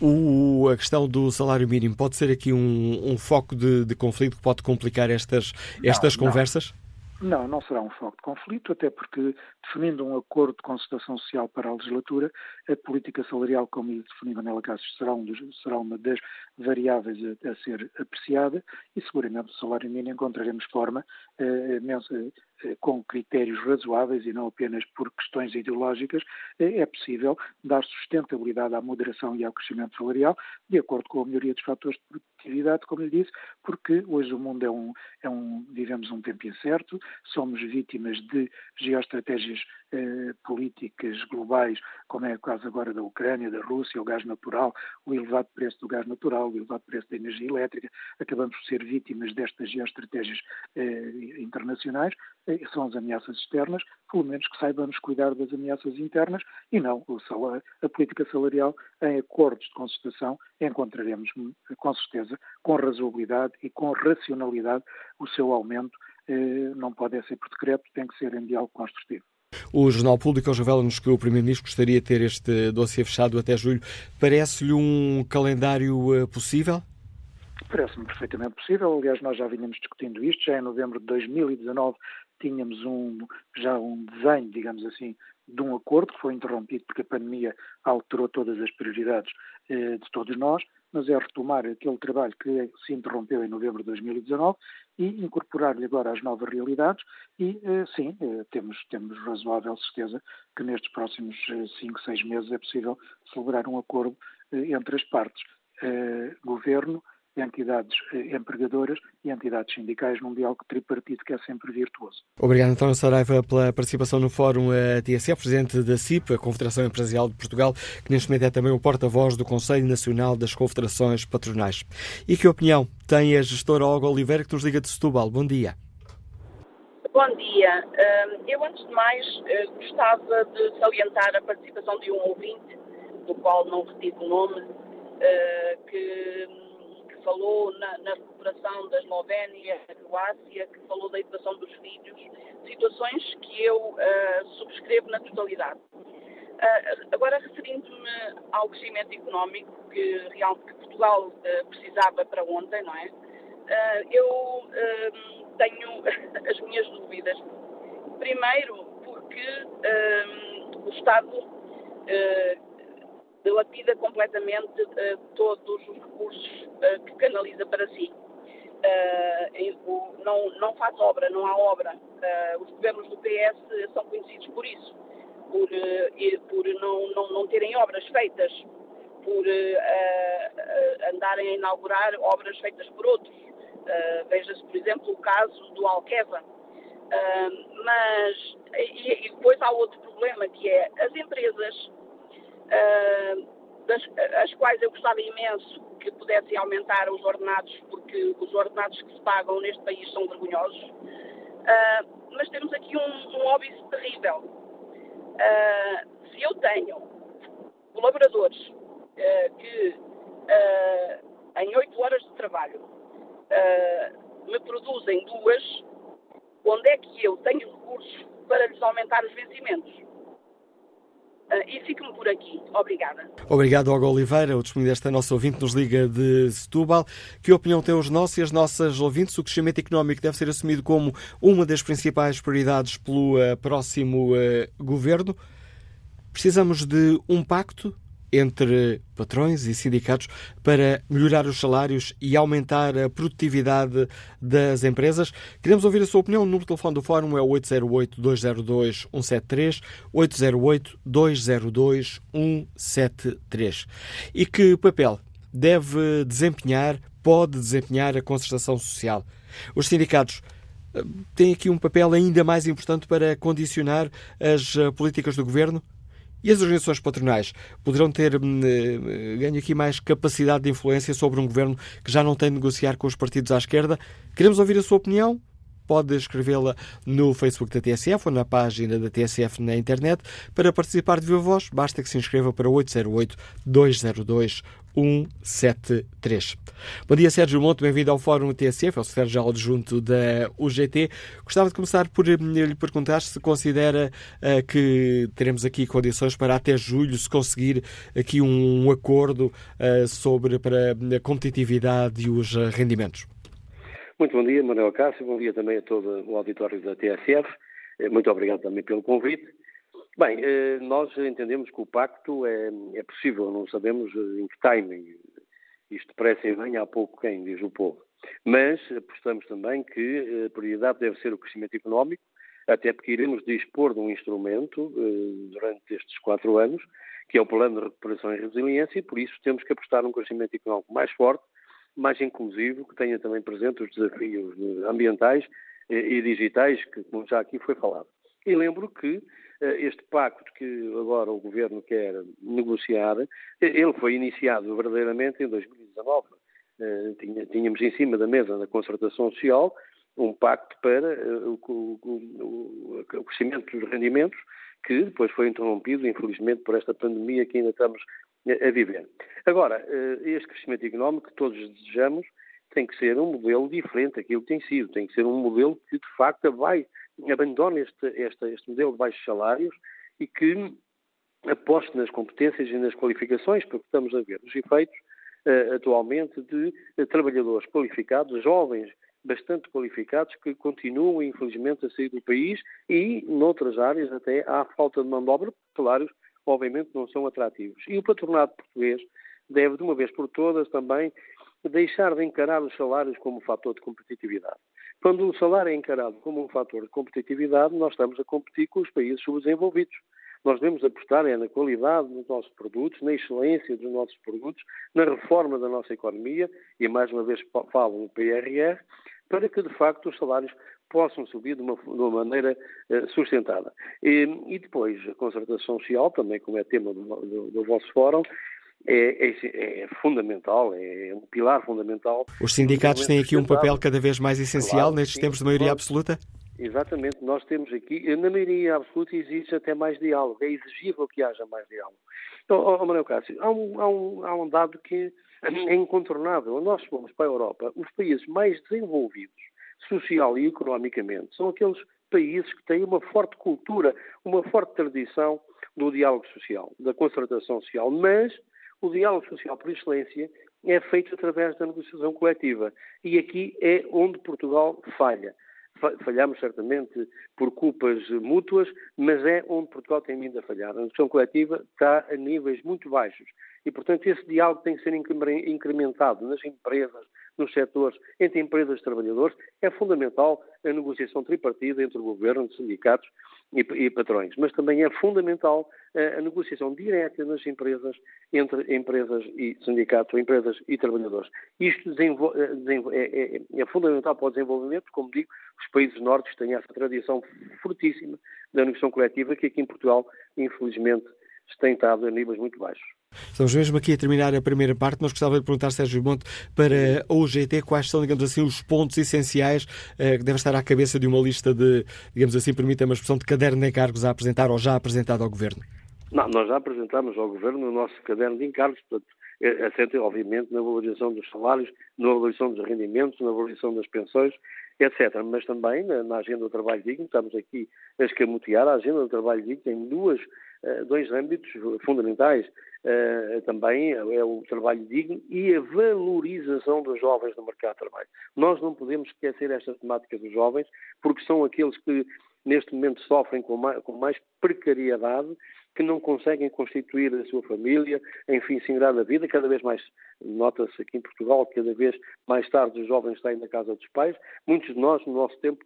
O, a questão do salário mínimo pode ser aqui um, um foco de, de, conflito que pode complicar estas, estas não, conversas? Não. Não, não será um foco de conflito, até porque, definindo um acordo de consultação social para a legislatura, a política salarial, como definiu Manela Cássio, será, um dos, será uma das variáveis a, a, ser apreciada e, seguramente, o salário mínimo encontraremos forma eh, eh, com critérios razoáveis e não apenas por questões ideológicas, eh, é possível dar sustentabilidade à moderação e ao crescimento salarial, de acordo com a melhoria dos fatores de produtividade, como lhe disse, porque hoje o mundo é um, é um vivemos um tempo incerto, somos vítimas de geoestratégias eh, políticas globais, como é o caso agora da Ucrânia, da Rússia, o gás natural, o elevado preço do gás natural, o elevado preço da energia elétrica, acabamos por ser vítimas destas geoestratégias eh, internacionais são as ameaças externas, pelo menos que saibamos cuidar das ameaças internas e não salário, a política salarial em acordos de concertação encontraremos com certeza com razoabilidade e com racionalidade o seu aumento não pode ser por decreto, tem que ser em diálogo construtivo. O Jornal Público revela-nos que o Primeiro-Ministro gostaria de ter este dossiê fechado até julho. Parece-lhe um calendário possível? Parece-me perfeitamente possível. Aliás, nós já vínhamos discutindo isto. Já em novembro de 2019 tínhamos um, já um desenho, digamos assim, de um acordo que foi interrompido porque a pandemia alterou todas as prioridades eh, de todos nós, mas é retomar aquele trabalho que se interrompeu em novembro de 2019 e incorporar-lhe agora as novas realidades e, eh, sim, eh, temos, temos razoável certeza que nestes próximos 5, eh, 6 meses é possível celebrar um acordo eh, entre as partes, eh, governo, entidades eh, empregadoras e entidades sindicais num diálogo tripartite que é sempre virtuoso. Obrigado, António Saraiva, pela participação no Fórum eh, TSF, presidente da CIP, a Confederação Empresarial de Portugal, que neste momento é também o porta-voz do Conselho Nacional das Confederações Patronais. E que opinião tem a gestora Olga Oliveira, que nos liga de Setúbal? Bom dia. Bom dia. Eu, antes de mais, eh, gostava de salientar a participação de um ouvinte, do qual não retiro o nome, que falou na, na recuperação da Eslovénia, da Croácia, que falou da educação dos filhos, situações que eu uh, subscrevo na totalidade. Uh, agora, referindo-me ao crescimento económico que, real, que Portugal uh, precisava para ontem, não é? eu tenho as minhas dúvidas. Primeiro, porque o Estado dilapida completamente uh, todos os recursos uh, que canaliza para si. Uh, não, não faz obra, não há obra. os governos do PS são conhecidos por isso, por, por não, não, não terem obras feitas, por andarem a inaugurar obras feitas por outros. Veja-se, por exemplo, o caso do Alqueva. mas, e, e depois há outro problema, que é as empresas das, as quais eu gostava imenso que pudessem aumentar os ordenados, porque os ordenados que se pagam neste país são vergonhosos. Uh, mas temos aqui um, um terrível. Uh, se eu tenho colaboradores que em oito horas de trabalho me produzem duas, onde é que eu tenho recursos para lhes aumentar os vencimentos? Uh, e fico-me por aqui. Obrigada. Obrigado, Olga Oliveira. O testemunho desta nossa ouvinte nos liga de Setúbal. Que opinião têm os nossos e as nossas ouvintes? O crescimento económico deve ser assumido como uma das principais prioridades pelo uh, próximo uh, governo. Precisamos de um pacto entre patrões e sindicatos para melhorar os salários e aumentar a produtividade das empresas. Queremos ouvir a sua opinião. O número de telefone do Fórum é 808-202-173, 808-202-173. E que papel deve desempenhar, pode desempenhar a concertação social? Os sindicatos eh, têm aqui um papel ainda mais importante para condicionar as eh, políticas do governo? E as organizações patronais poderão ter hum, eh, ganho aqui mais capacidade de influência sobre um governo que já não tem de negociar com os partidos à esquerda? Queremos ouvir a sua opinião? Pode escrevê-la no Facebook da TSF ou na página da TSF na internet. Para participar de viva voz, basta que se inscreva para 808 202 173. Bom dia, Sérgio Monte, bem-vindo ao Fórum TSF, é o secretário-geral adjunto da UGT. Gostava de começar por eh, lhe perguntar se considera uh, que teremos aqui condições para até julho se conseguir aqui um acordo uh, sobre para a competitividade e os rendimentos. Muito bom dia, Manuel Cássio, bom dia também a todo o auditório da TSF. Muito obrigado também pelo convite. Bem, eh, nós entendemos que o pacto é, é possível, não sabemos eh, em que timing. Isto parece em vem há pouco quem, diz o povo. Mas apostamos também que eh, a prioridade deve ser o crescimento económico, até porque iremos dispor de um instrumento durante estes quatro anos, que é o Plano de Recuperação e Resiliência, e por isso temos que apostar num crescimento económico mais forte, mais inclusivo, que tenha também presente os desafios ambientais e digitais, que, como já aqui foi falado. E lembro que este pacto que agora o Governo quer negociar, eh, ele foi iniciado verdadeiramente em 2019. Eh, tínhamos em cima da mesa na concertação social um pacto para o crescimento dos rendimentos, que depois foi interrompido, infelizmente, por esta pandemia que ainda estamos a viver. Agora, este crescimento económico que todos desejamos tem que ser um modelo diferente daquilo que tem sido, tem que ser um modelo que de facto vai, abandone este, este, este modelo de baixos salários e que aposte nas competências e nas qualificações, porque estamos a ver os efeitos uh, atualmente de uh, trabalhadores qualificados, jovens bastante qualificados, que continuam, infelizmente, a sair do país e, noutras áreas, até há falta de mão de obra, salários, obviamente, não são atrativos. E o patronato português deve, de uma vez por todas, também deixar de encarar os salários como um fator de competitividade. Quando o salário é encarado como um fator de competitividade, nós estamos a competir com os países subdesenvolvidos. Nós devemos apostar é na qualidade dos nossos produtos, na excelência dos nossos produtos, na reforma da nossa economia, e mais uma vez falo no PRR, para que de facto os salários possam subir de uma, de uma maneira uh, sustentada. E, e, depois a concertação social, também como é tema do, do, do vosso fórum, é, é, é, fundamental, é um pilar fundamental. Os sindicatos têm aqui um papel cada vez mais essencial claro, nestes sim, tempos de maioria absoluta? Exatamente, nós temos aqui, na maioria absoluta existe até mais diálogo, é exigível que haja mais diálogo. Então, oh, Manuel Cássio, há um, há, um, há um dado que é incontornável. Nós fomos para a Europa, os países mais desenvolvidos, social e economicamente, são aqueles países que têm uma forte cultura, uma forte tradição do diálogo social, da concertação social, mas o diálogo social por excelência é feito através da negociação coletiva. E aqui é onde Portugal falha. Falhamos certamente por culpas mútuas, mas é onde Portugal tem vindo a falhar. A negociação coletiva está a níveis muito baixos. E, portanto, esse diálogo tem que ser incrementado nas empresas, nos setores, entre empresas e trabalhadores. É fundamental a negociação tripartida entre o governo, os sindicatos e, e patrões, mas também é fundamental a, a negociação direta nas empresas, entre empresas e sindicatos, empresas e trabalhadores. Isto é, é, é, é, fundamental para o desenvolvimento, como digo, os países nórdicos têm essa tradição fortíssima da negociação coletiva que aqui em Portugal, infelizmente, tem estado a níveis muito baixos. Estamos mesmo aqui a terminar a primeira parte, mas gostava de perguntar, Sérgio Monte, para a UGT, quais são, digamos assim, os pontos essenciais eh, que devem estar à cabeça de uma lista de, digamos assim, permita-me a expressão, de caderno de encargos a apresentar ou já apresentado ao Governo? Não, nós já apresentámos ao Governo o nosso caderno de encargos, portanto, é, assente, obviamente, na valorização dos salários, na valorização dos rendimentos, na valorização das pensões, etc. Mas também na, na agenda do trabalho digno, estamos aqui a escamotear, a agenda do trabalho digno tem duas, dois âmbitos fundamentais. Uh, também é o trabalho digno e a valorização dos jovens no mercado de trabalho. Nós não podemos esquecer esta temática dos jovens, porque são aqueles que neste momento sofrem com mais, com mais precariedade, que não conseguem constituir a sua família, enfim, se ingrar na vida. Cada vez mais, nota-se aqui em Portugal, cada vez mais tarde os jovens saem da casa dos pais. Muitos de nós, no nosso tempo,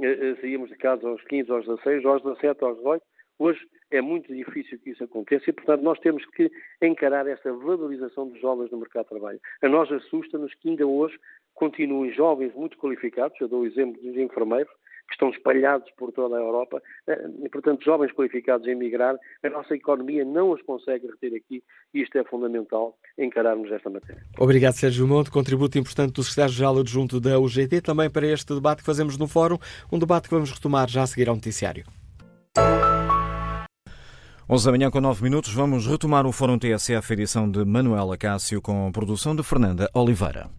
eh, eh, saíamos de casa aos 15, aos 16, aos 17, aos 18. Hoje é muito difícil que isso aconteça e, portanto, nós temos que encarar esta valorização dos jovens no mercado de trabalho. A nós assusta-nos que ainda hoje continuem jovens muito qualificados, eu dou o exemplo dos enfermeiros, que estão espalhados por toda a Europa, eh, e, portanto, jovens qualificados a emigrar, a nossa economia não os consegue reter aqui e isto é fundamental encararmos esta matéria. Obrigado, Sérgio Monte. Contributo importante do Secretário-Geral Adjunto da UGT, também para este debate que fazemos no Fórum, um debate que vamos retomar já a seguir ao noticiário. 11 da manhã com 9 minutos, vamos retomar o Fórum TSF, edição de Manuela Cássio, com produção de Fernanda Oliveira.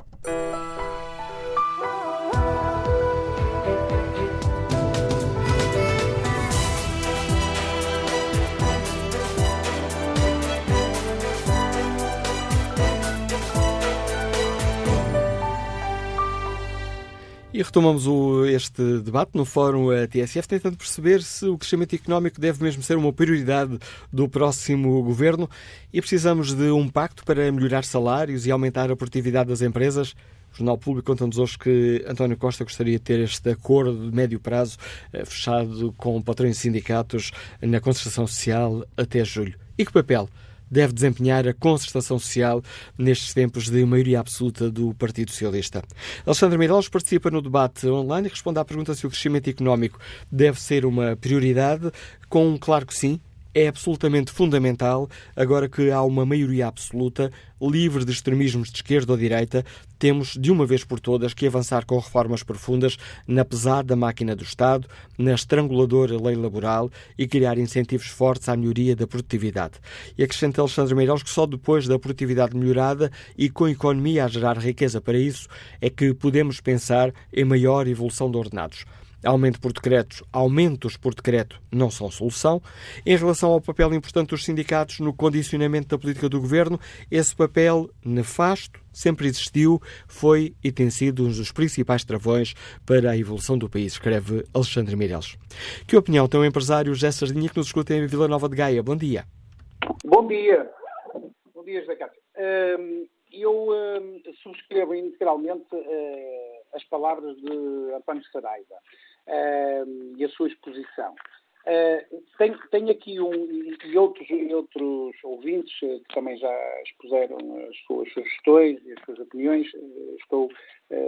E retomamos o, este debate no Fórum TSF, tentando perceber se o crescimento económico deve mesmo ser uma prioridade do próximo governo e precisamos de um pacto para melhorar salários e aumentar a produtividade das empresas. O Jornal Público conta-nos hoje que António Costa gostaria de ter este acordo de médio prazo eh, fechado com patrões e sindicatos na concertação social até julho. E que papel deve desempenhar a concertação social nestes tempos de maioria absoluta do Partido Socialista. Alexandre Meireles participa no debate online e responde à pergunta se o crescimento económico deve ser uma prioridade, com um claro que sim é absolutamente fundamental, agora que há uma maioria absoluta, livre de extremismos de esquerda ou direita, temos de uma vez por todas que avançar com reformas profundas na pesada máquina do Estado, na estranguladora lei laboral e criar incentivos fortes à melhoria da produtividade. E acrescenta Alexandre Meireles que só depois da produtividade melhorada e com a economia a gerar riqueza para isso é que podemos pensar em maior evolução de ordenados. Aumento por decretos, aumentos por decreto não são solução. Em relação ao papel importante dos sindicatos no condicionamento da política do governo, esse papel nefasto sempre existiu, foi e tem sido um dos principais travões para a evolução do país, escreve Alexandre Mireles. Que opinião tem o empresário José Sardinha que nos escuta em Vila Nova de Gaia? Bom dia. Bom dia. Bom dia, José Cássio. Eu subscrevo integralmente eh, as palavras de António Saraiva uh, e a sua exposição. Uh, tenho, tenho, aqui um, e outros, outros ouvintes uh, que também já expuseram as suas sugestões e as suas opiniões, uh, estou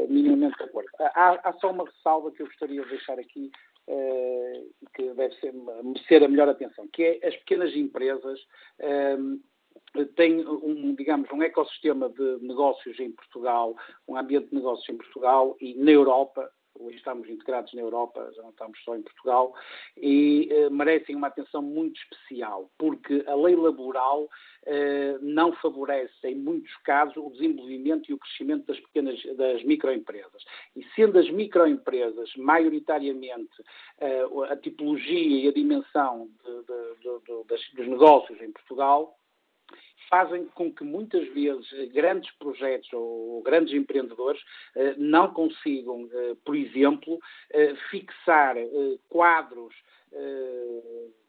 minimamente de acordo. Há, há, só uma ressalva que eu gostaria de deixar aqui que deve ser, merecer a melhor atenção, que é as pequenas empresas têm um, digamos, um ecossistema de negócios em Portugal, um ambiente de negócios em Portugal e na Europa hoje estamos integrados na Europa, já não estamos só em Portugal, e eh, merecem uma atenção muito especial, porque a lei laboral eh, não favorece, em muitos casos, o desenvolvimento e o crescimento das pequenas, das microempresas. E sendo as microempresas, maioritariamente, eh, a tipologia e a dimensão de, de, de, dos negócios em Portugal, fazem com que muitas vezes grandes projetos ou grandes empreendedores eh, não consigam, eh, por exemplo, eh, fixar quadros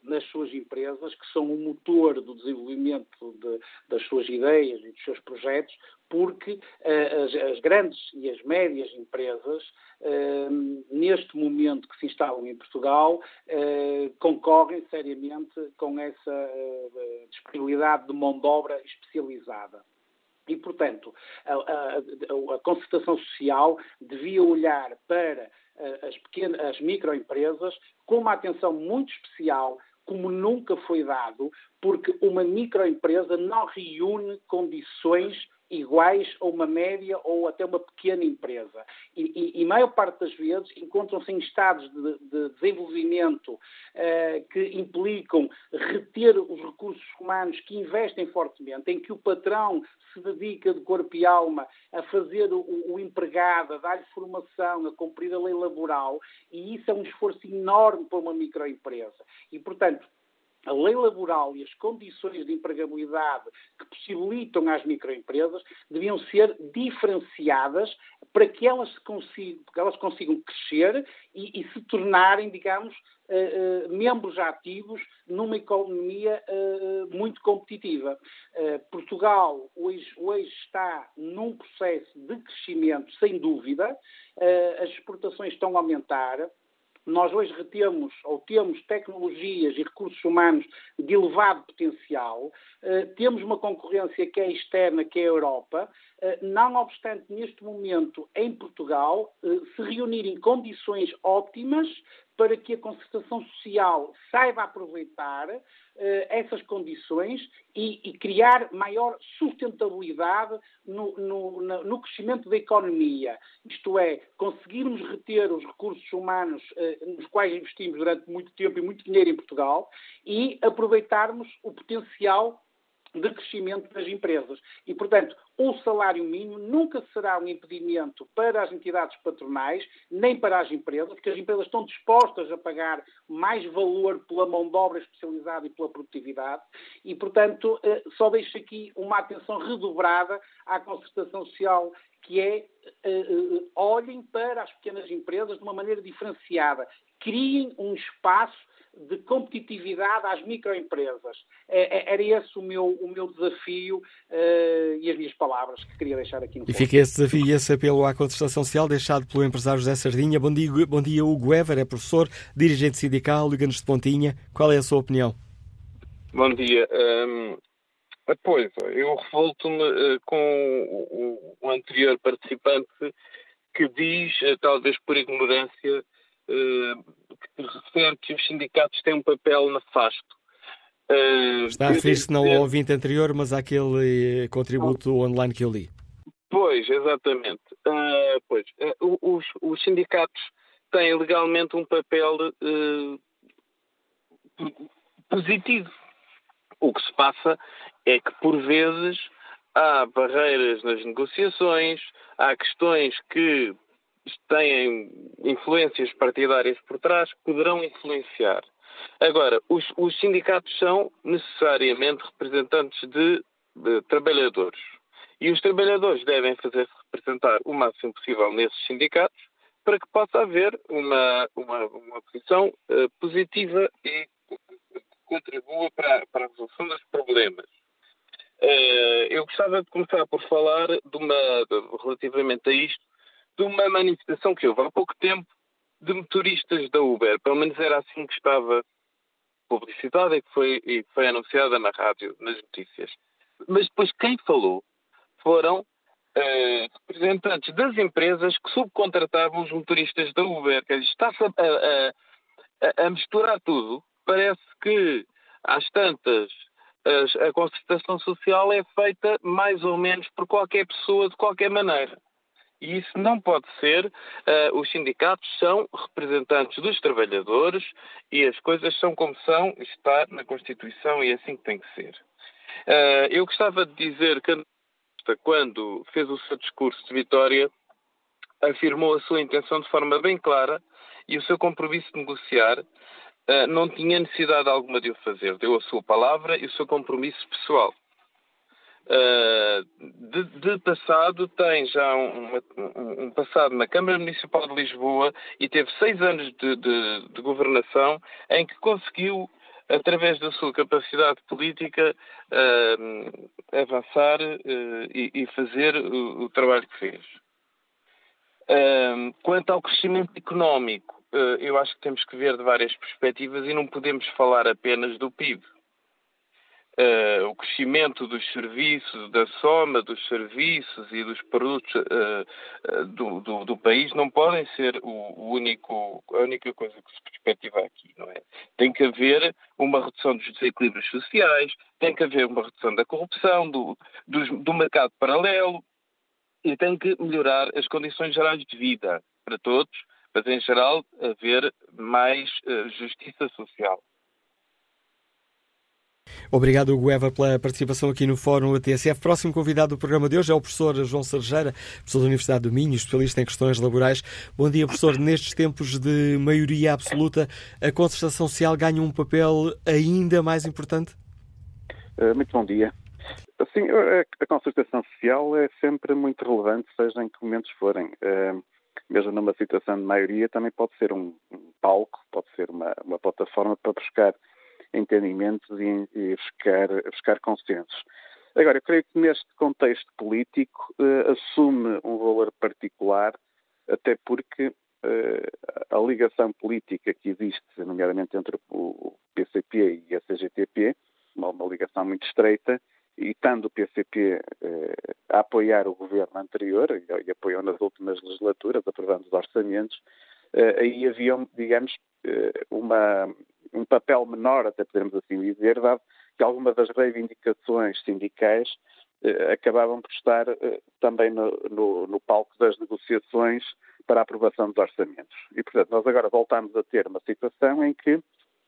nas suas empresas, que são o motor do desenvolvimento de, das suas ideias e dos seus projetos, porque uh, as, as, grandes e as médias empresas, uh, neste momento que se instalam em Portugal, uh, concorrem seriamente com essa disponibilidade de mão de obra especializada. E, portanto, a, a, a concertação social devia olhar para as, pequenas, as microempresas com uma atenção muito especial, como nunca foi dado, porque uma microempresa não reúne condições iguais a uma média ou até uma pequena empresa. E, e, e maior parte das vezes encontram-se em estados de, de desenvolvimento eh, que implicam reter os recursos humanos que investem fortemente, em que o patrão se dedica de corpo e alma a fazer o, o empregado, a dar-lhe formação, a cumprir a lei laboral, e isso é um esforço enorme para uma microempresa. E, portanto, a lei laboral e as condições de empregabilidade que possibilitam às microempresas deviam ser diferenciadas para que elas, consigam, elas consigam crescer e, e, se tornarem, digamos, uh, uh, membros ativos numa economia uh, muito competitiva. Portugal hoje, hoje, está num processo de crescimento, sem dúvida, as exportações estão a aumentar nós hoje retemos ou temos tecnologias e recursos humanos de elevado potencial, uh, temos uma concorrência que é externa, que é a Europa, não obstante, neste momento, em Portugal, uh, se reunirem condições ótimas para que a concertação social saiba aproveitar uh, essas condições e, e, criar maior sustentabilidade no, no, no, crescimento da economia. Isto é, conseguirmos reter os recursos humanos nos quais investimos durante muito tempo e muito dinheiro em Portugal e aproveitarmos o potencial de crescimento das empresas. E, portanto, o salário mínimo nunca será um impedimento para as entidades patronais, nem para as empresas, porque as empresas estão dispostas a pagar mais valor pela mão de obra especializada e pela produtividade, e, portanto, eh, só deixo aqui uma atenção redobrada à concertação social, que é eh, eh, olhem para as pequenas empresas de uma maneira diferenciada, criem um espaço de competitividade às microempresas. É, é, era esse o meu, o meu desafio uh, e as minhas palavras que queria deixar aqui no E fica esse desafio e esse apelo à contestação social deixado pelo empresário José Sardinha. Bom dia, bom dia Hugo Ever, é professor, dirigente sindical, Liga-nos de Pontinha. Qual é a sua opinião? Bom dia. Um, pois, eu revolto-me uh, com o, o, anterior participante que diz, uh, talvez por ignorância, uh, que refere que os sindicatos têm um papel nefasto. Uh, Está a referir-se não ao ouvinte anterior, mas àquele contributo online que eu li. Pois, exatamente. Uh, pois, uh, os, os, sindicatos têm legalmente um papel positivo. O que se passa é que, por vezes, há barreiras nas negociações, há questões que têm influências partidárias por trás poderão influenciar. Agora, os, os sindicatos são necessariamente representantes de, de, trabalhadores. E os trabalhadores devem fazer-se representar o máximo possível nesses sindicatos para que possa haver uma, uma, uma posição uh, positiva e que contribua para, para, a resolução dos problemas. Uh, eu gostava de começar por falar de uma, relativamente a isto, de uma manifestação que houve há pouco tempo de motoristas da Uber. Pelo menos era assim que estava publicitada e que foi, e foi anunciada na rádio, nas notícias. Mas depois quem falou foram uh, representantes das empresas que subcontratavam os motoristas da Uber. Está-se a, a, a, a, misturar tudo. Parece que, às tantas, a concertação social é feita mais ou menos por qualquer pessoa de qualquer maneira. E isso não pode ser. Uh, os sindicatos são representantes dos trabalhadores e as coisas são como são, está na Constituição e é assim que tem que ser. Uh, eu gostava de dizer que quando fez o seu discurso de vitória, afirmou a sua intenção de forma bem clara e o seu compromisso de negociar uh, não tinha necessidade alguma de o fazer. Deu a sua palavra e o seu compromisso pessoal. Uh, de, de, passado tem já um, um, um, passado na Câmara Municipal de Lisboa e teve seis anos de, de, de, governação em que conseguiu, através da sua capacidade política, uh, avançar uh, e, e, fazer o, o, trabalho que fez. quanto ao crescimento económico, eu acho que temos que ver de várias perspectivas e não podemos falar apenas do PIB uh, o crescimento dos serviços, da soma dos serviços e dos produtos uh, do, do, do, país não podem ser o, único, a única coisa que se perspectiva aqui, não é? Tem que haver uma redução dos desequilíbrios sociais, tem que haver uma redução da corrupção, do, do, do mercado paralelo e tem que melhorar as condições gerais de vida para todos, mas em geral haver mais justiça social. Obrigado, Hugo Eva, pela participação aqui no Fórum TSF. Próximo convidado do programa de hoje é o professor João Sergeira, professor da Universidade do Minho, especialista em questões laborais. Bom dia, professor. Nestes tempos de maioria absoluta, a concertação social ganha um papel ainda mais importante? Eh, muito bom dia. Sim, a concertação social é sempre muito relevante, seja em que momentos forem. Eh, mesmo numa situação de maioria, também pode ser um palco, pode ser uma, uma plataforma para buscar entendimentos e, e buscar, buscar consensos. Agora, eu creio que neste contexto político eh, assume um valor particular, até porque eh, a ligação política que existe, nomeadamente entre o PCP e a CGTP, uma, uma ligação muito estreita, e estando o PCP eh, a apoiar o governo anterior, e, e apoiou nas últimas legislaturas, aprovando os orçamentos, aí havia, digamos, uma, um papel menor, até podemos assim dizer, dado que algumas das reivindicações sindicais eh, acabavam por estar eh, também no, no, no, palco das negociações para a aprovação dos orçamentos. E, portanto, nós agora voltamos a ter uma situação em que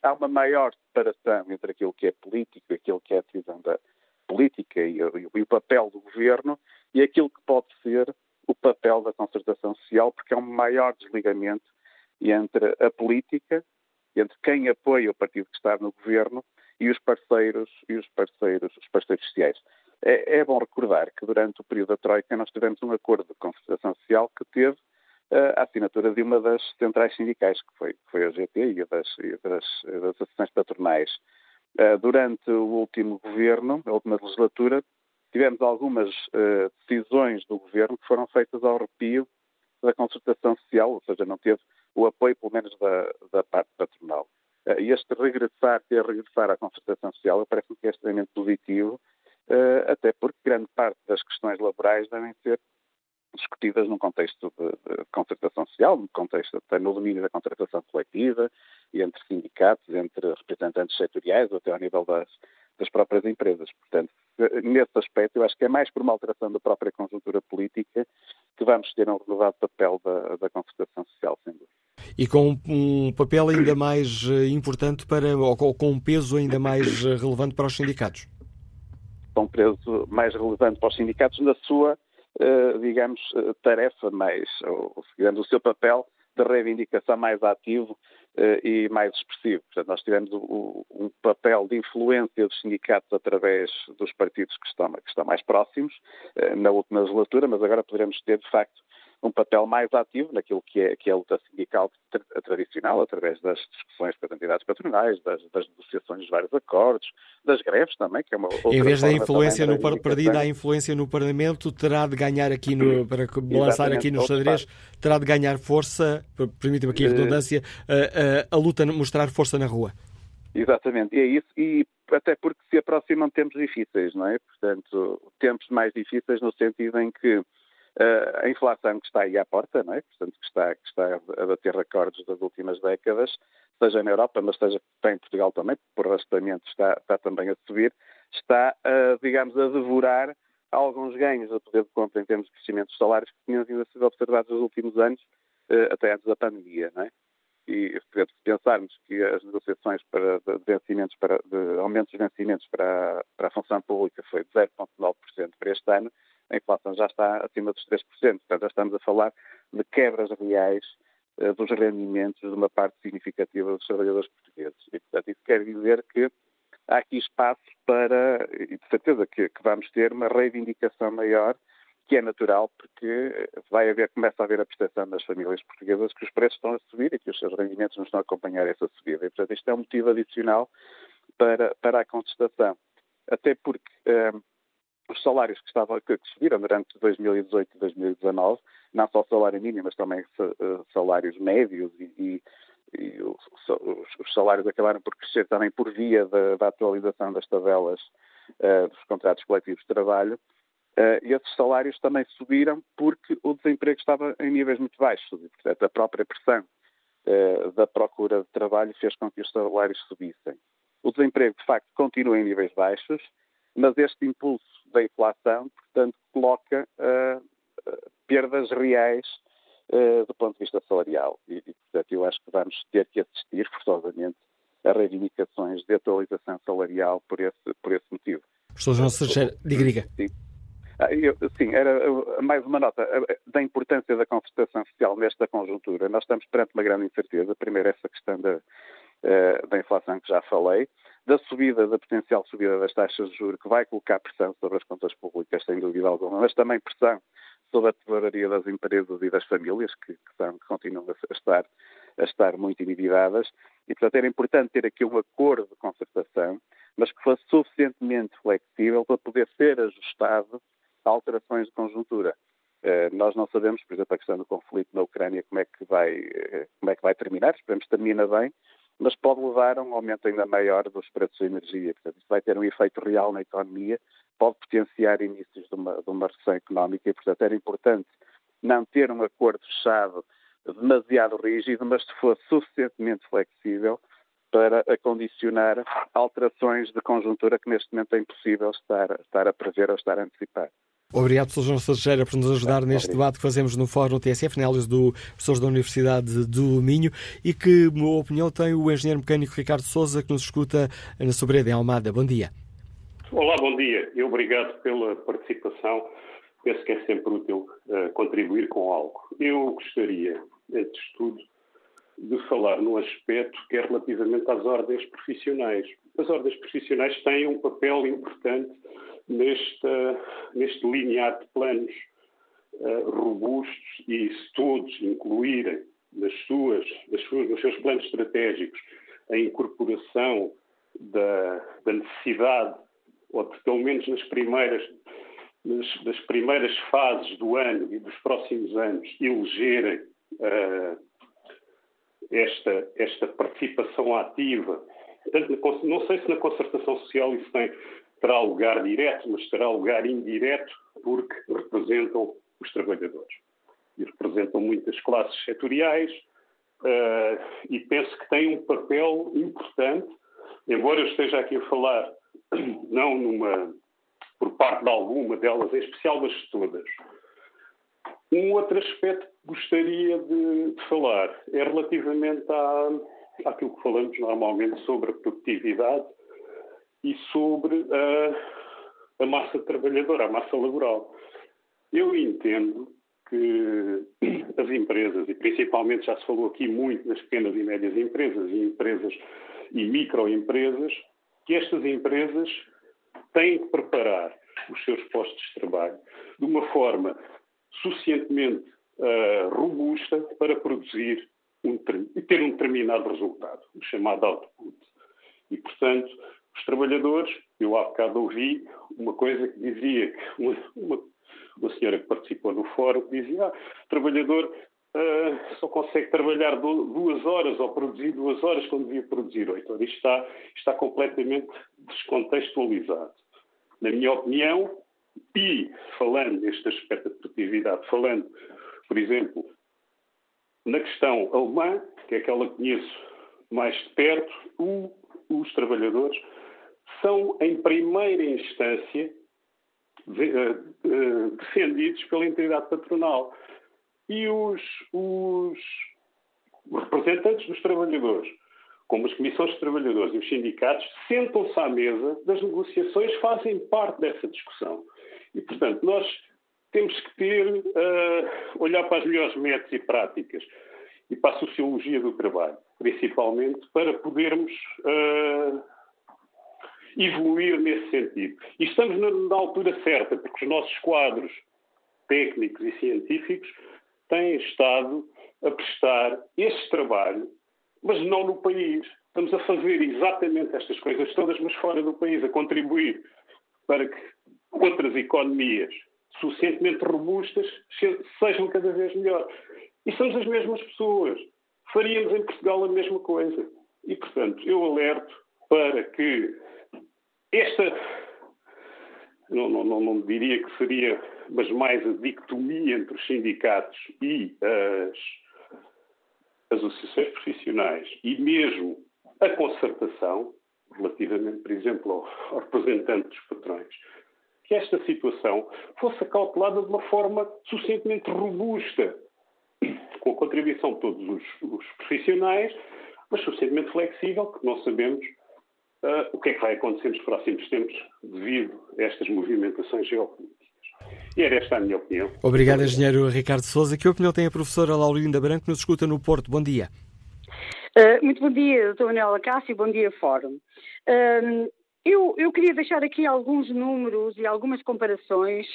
há uma maior separação entre aquilo que é político e aquilo que é a decisão da política e, e, e o papel do governo e aquilo que pode ser o papel da concertação social, porque é um maior desligamento entre a política entre quem apoia o partido que está no governo e os parceiros e os parceiros, os parceiros sociais. É, é bom recordar que durante o período da Troika nós tivemos um acordo de concertação social que teve uh, a assinatura de uma das centrais sindicais, que foi, que foi a GT e das, e das, das associações patronais. Uh, durante o último governo, a última legislatura, tivemos algumas uh, decisões do governo que foram feitas ao arrepio da concertação social, ou seja, não teve o apoio, pelo menos, da, da parte patronal. Eh, e este regressar, ter regressar à concertação social, parece-me que é extremamente positivo, eh, até porque grande parte das questões laborais devem ser discutidas num contexto de, de, concertação social, no contexto até no domínio da contratação coletiva e entre sindicatos, entre representantes setoriais, até ao nível das, das próprias empresas. Portanto, nesse aspecto, eu acho que é mais por uma alteração da própria conjuntura política que vamos ter um renovado papel da, da concertação social, sem dúvida. E com um papel ainda mais eh, importante para, ou com um peso ainda mais eh, relevante para os sindicatos? Com um peso mais relevante para os sindicatos na sua, eh, digamos, tarefa mais, ou, digamos, o seu papel de reivindicação mais ativo uh, e mais expressivo. Portanto, nós tivemos o, um papel de influência dos sindicatos através dos partidos que estão, que estão mais próximos uh, na última legislatura, mas agora poderemos ter, de facto, um papel mais ativo naquilo que é, que é a luta sindical tradicional, através das discussões com as entidades patronais, das, das, negociações de vários acordos, das greves também, que é uma outra Em vez da influência no perdida a influência no Parlamento, terá de ganhar aqui no, para balançar aqui no xadrez, terá de ganhar força, permita-me aqui a redundância, a, a, a luta mostrar força na rua. Exatamente, e é isso, e até porque se aproximam tempos difíceis, não é? Portanto, tempos mais difíceis no sentido em que Uh, a inflação que está aí à porta, não é? Portanto, que está, que está a bater recordes das últimas décadas, seja na Europa, mas seja em Portugal também, por arrastamento está, está também a subir, está, digamos, a devorar alguns ganhos a poder de compra em termos de crescimento dos salários que tinham vindo a ser observados nos últimos anos, uh, até antes da pandemia, não é? E se pensarmos que as negociações para, de, vencimentos para, de aumentos de vencimentos para, para a função pública foi de 0,9% para este ano, a inflação já está acima dos 3%. Portanto, já estamos a falar de quebras reais uh, dos rendimentos de uma parte significativa dos trabalhadores portugueses. E, portanto, isso quer dizer que há aqui espaço para, e de certeza que, que vamos ter uma reivindicação maior que é natural porque vai haver, começa a haver a percepção das famílias portuguesas que os preços estão a subir e que os seus rendimentos não estão a acompanhar essa subida. E, portanto, isto é um motivo adicional para, para a contestação. Até porque eh, os salários que, estavam, que subiram durante 2018 e 2019, não só o salário mínimo, mas também eh, salários médios e, e, e os, os, salários acabaram por crescer também por via da, da atualização das tabelas uh, dos contratos coletivos de trabalho. Uh, esses salários também subiram porque o desemprego estava em níveis muito baixos. E, portanto, a própria pressão uh, da procura de trabalho fez com que os salários subissem. O desemprego, de facto, continua em níveis baixos, mas este impulso da inflação, portanto, coloca uh, perdas reais uh, do ponto de vista salarial. E, e, portanto, eu acho que vamos ter que assistir, forçosamente, a reivindicações de atualização salarial por esse, por esse motivo. Professor João Seixeira, diga, diga. Sim. Ah, eu, sim, era mais uma nota da importância da concertação social nesta conjuntura. Nós estamos perante uma grande incerteza. Primeiro, essa questão da, da inflação que já falei da subida, da potencial subida das taxas de juros, que vai colocar pressão sobre as contas públicas, sem dúvida alguma, mas também pressão sobre a tesouraria das empresas e das famílias, que, que, são, que continuam a estar, a estar muito endividadas. E, portanto, era importante ter aqui um acordo de concertação, mas que fosse suficientemente flexível para poder ser ajustado a alterações de conjuntura. Uh, nós não sabemos, por exemplo, a questão do conflito na Ucrânia, como é que vai, uh, como é que vai terminar. Esperemos que termine bem, mas pode levar a um aumento ainda maior dos preços da energia. Portanto, isso vai ter um efeito real na economia, pode potenciar inícios de uma, de uma recessão económica e, portanto, era importante não ter um acordo fechado demasiado rígido, mas se fosse suficientemente flexível para acondicionar alterações de conjuntura que neste momento é impossível estar, estar a prever ou estar a antecipar. Obrigado, Sr. João Teixeira, por nos ajudar neste debate que fazemos no Fórum TSF, análise do professor da Universidade do Minho, e que, na minha opinião, tem o engenheiro mecânico Ricardo Souza, que nos escuta na Sobreda, em Almada. Bom dia. Olá, bom dia. E obrigado pela participação. Penso que é sempre útil uh, contribuir com algo. Eu gostaria, antes de tudo, de falar num aspecto que é relativamente às ordens profissionais. As ordens profissionais têm um papel importante neste, neste linear de planos uh, robustos e se todos incluírem nas suas, nas suas, nos seus planos estratégicos a incorporação da, da necessidade, ou pelo menos nas primeiras, nas, das primeiras fases do ano e dos próximos anos, elegerem uh, esta, esta participação ativa. Portanto, não sei se na concertação social isso tem terá lugar direto, mas terá lugar indireto, porque representam os trabalhadores. E representam muitas classes setoriais uh, e penso que têm um papel importante, embora eu esteja aqui a falar não numa por parte de alguma delas em especial, de todas. Um outro aspecto que gostaria de, de falar é relativamente à, àquilo que falamos normalmente sobre a produtividade e sobre a, a massa trabalhadora, a massa laboral. Eu entendo que as empresas, e principalmente já se falou aqui muito nas pequenas e médias empresas e empresas e microempresas, que estas empresas têm que preparar os seus postos de trabalho de uma forma suficientemente uh, robusta para produzir um, ter um determinado resultado, o chamado output. E, portanto, os trabalhadores, eu há bocado ouvi uma coisa que dizia, uma, uma, uma senhora que participou no fórum, dizia, ah, o trabalhador uh, só consegue trabalhar duas horas ou produzir duas horas quando devia produzir oito. Isto está, está completamente descontextualizado. Na minha opinião, e falando neste aspecto da produtividade, falando, por exemplo, na questão alemã, que é aquela que conheço mais de perto, o, os trabalhadores são, em primeira instância, de, uh, uh, defendidos pela entidade patronal. E os, os representantes dos trabalhadores, como as comissões de trabalhadores e os sindicatos, sentam-se à mesa das negociações, fazem parte dessa discussão. E, portanto, nós temos que ter, uh, olhar para as melhores métodos e práticas e para a sociologia do trabalho, principalmente, para podermos uh, evoluir nesse sentido. E estamos na, na altura certa, porque os nossos quadros técnicos e científicos têm estado a prestar esse trabalho mas não no país. Estamos a fazer exatamente estas coisas todas, mas fora do país, a contribuir para que outras economias suficientemente robustas sejam cada vez melhores. E somos as mesmas pessoas. Faríamos em Portugal a mesma coisa. E, portanto, eu alerto para que esta. Não, não, não, não diria que seria, mas mais a dicotomia entre os sindicatos e as as associações profissionais e mesmo a concertação, relativamente, por exemplo, ao, representante dos patrões, que esta situação fosse calculada de uma forma suficientemente robusta, com a contribuição de todos os, os profissionais, mas suficientemente flexível, que não sabemos uh, o que é que vai acontecer nos próximos tempos devido a estas movimentações geopolíticas. E era esta a minha opinião. Obrigado, engenheiro Ricardo Souza. Que opinião tem a professora Laurinda Branco, que nos escuta no Porto? Bom dia. Uh, muito bom dia, Dr. Manuela Cássio, bom dia, Fórum. Uh, eu, eu, queria deixar aqui alguns números e algumas comparações.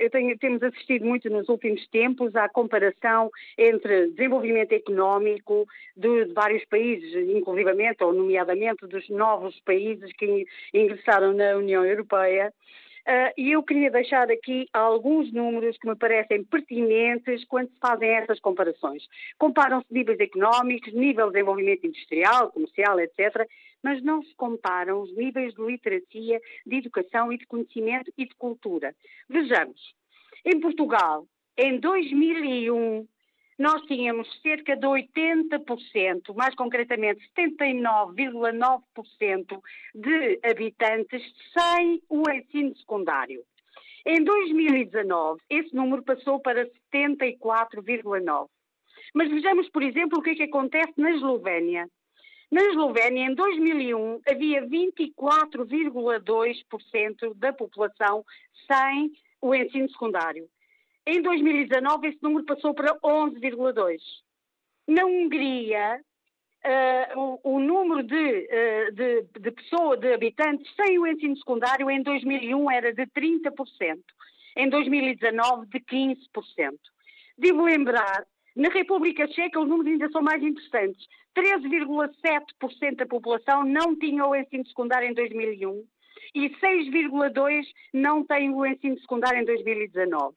Eu tenho, temos assistido muito nos últimos tempos à comparação entre desenvolvimento económico de, de vários países, inclusivamente ou nomeadamente dos novos países que ingressaram na União Europeia e eu queria deixar aqui alguns números que me parecem pertinentes quando se fazem essas comparações. Comparam-se níveis económicos, nível de desenvolvimento industrial, comercial, etc., mas não se comparam os níveis de literacia, de educação e de conhecimento e de cultura. Vejamos. Em Portugal, em 2001, nós tínhamos cerca de 80%, mais concretamente 79,9% de habitantes sem o ensino secundário. Em 2019, esse número passou para 74,9%. Mas vejamos, por exemplo, o que é que acontece na Eslovénia. Na Eslovénia, em 2001, havia 24,2% da população sem o ensino secundário. Em 2019, esse número passou para 11,2. Na Hungria, uh, o, o, número de, uh, de, de pessoas, de habitantes sem o ensino secundário em 2001 era de 30%. Em 2019, de 15%. Devo lembrar, na República Checa os números ainda são mais interessantes. 13,7% da população não tinha o ensino secundário em 2001 e 6,2% não têm o ensino secundário em 2019.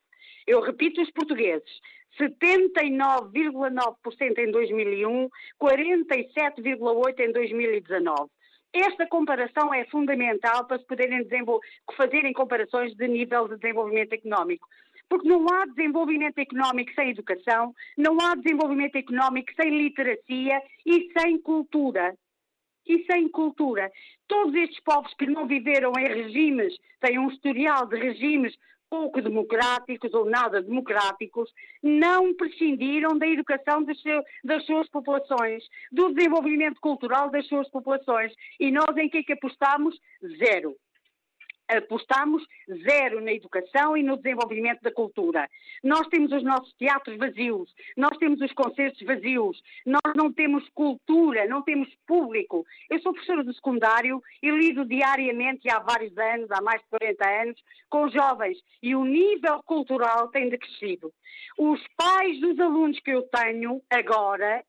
Eu repito os portugueses. 79,9% em 2001, 47,8% em 2019. Esta comparação é fundamental para se poderem fazerem comparações de nível de desenvolvimento económico. porque não há desenvolvimento económico sem educação, não há desenvolvimento económico sem literacia e sem cultura. E sem cultura. Todos estes povos que não viveram em regimes, têm um historial de regimes pouco democráticos ou nada democráticos, não prescindiram da educação das, das suas populações, do desenvolvimento cultural das suas populações. E nós em que é que apostamos? Zero apostamos zero na educação e no desenvolvimento da cultura. Nós temos os nossos teatros vazios, nós temos os concertos vazios, nós não temos cultura, não temos público. Eu sou professora do secundário e lido diariamente há vários anos, há mais de 40 anos, com jovens e o nível cultural tem decrescido. Os pais dos alunos que eu tenho agora,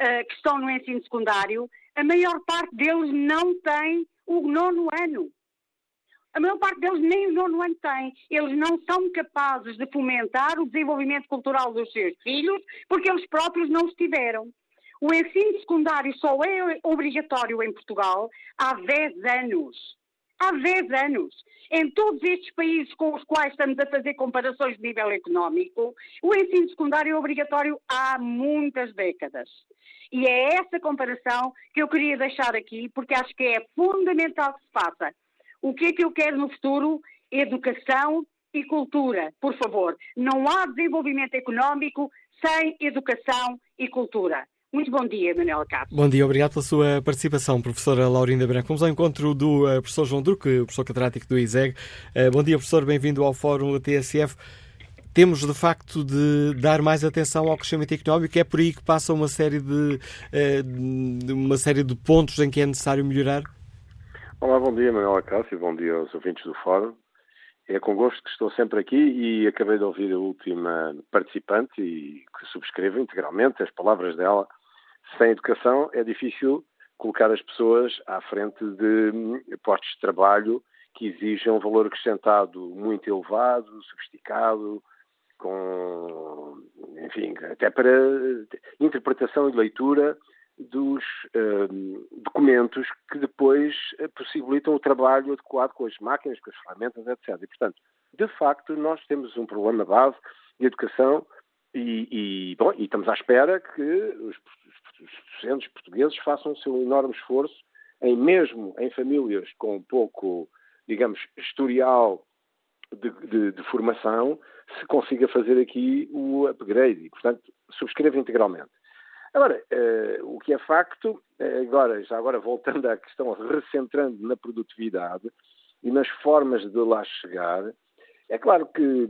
uh, que estão no ensino secundário, a maior parte deles não tem o nono ano. A maior parte deles nem o nono ano tem. Eles não são capazes de fomentar o desenvolvimento cultural dos seus filhos porque eles próprios não estiveram. O ensino secundário só é obrigatório em Portugal há 10 anos. Há 10 anos. Em todos estes países com os quais estamos a fazer comparações de nível económico, o ensino secundário é obrigatório há muitas décadas. E é essa comparação que eu queria deixar aqui, porque acho que é fundamental que se faça. O que é que eu quero no futuro? Educação e cultura, por favor. Não há desenvolvimento económico sem educação e cultura. Muito bom dia, Manuel Castro. Bom dia, obrigado pela sua participação, professora Laurinda Branco. Vamos ao encontro do uh, professor João Druque, professor catedrático do ISEG. Uh, bom dia, professor, bem-vindo ao Fórum TSF. Temos, de facto, de dar mais atenção ao crescimento económico. É por aí que passa uma série de, uh, de uma série de pontos em que é necessário melhorar? Olá, bom dia, Manuela Cássio, bom dia aos ouvintes do Fórum. É com gosto que estou sempre aqui e acabei de ouvir a última participante e que subscrevo integralmente as palavras dela. Sem educação é difícil colocar as pessoas à frente de postos de trabalho que exijam um valor acrescentado muito elevado, sofisticado, com, enfim, até para interpretação e leitura dos uh, documentos que depois eh, possibilitam o trabalho adequado com as máquinas, com as ferramentas, etc. E, portanto, de facto, nós temos um problema base de educação e, e, bom, e estamos à espera que os, os docentes portugueses façam o seu enorme esforço em mesmo em famílias com pouco, digamos, historial de, de, de, formação, se consiga fazer aqui o upgrade. E, portanto, subscrevo integralmente. Agora, uh, o que é facto, uh, agora, já agora voltando à questão, recentrando na produtividade e nas formas de lá chegar, é claro que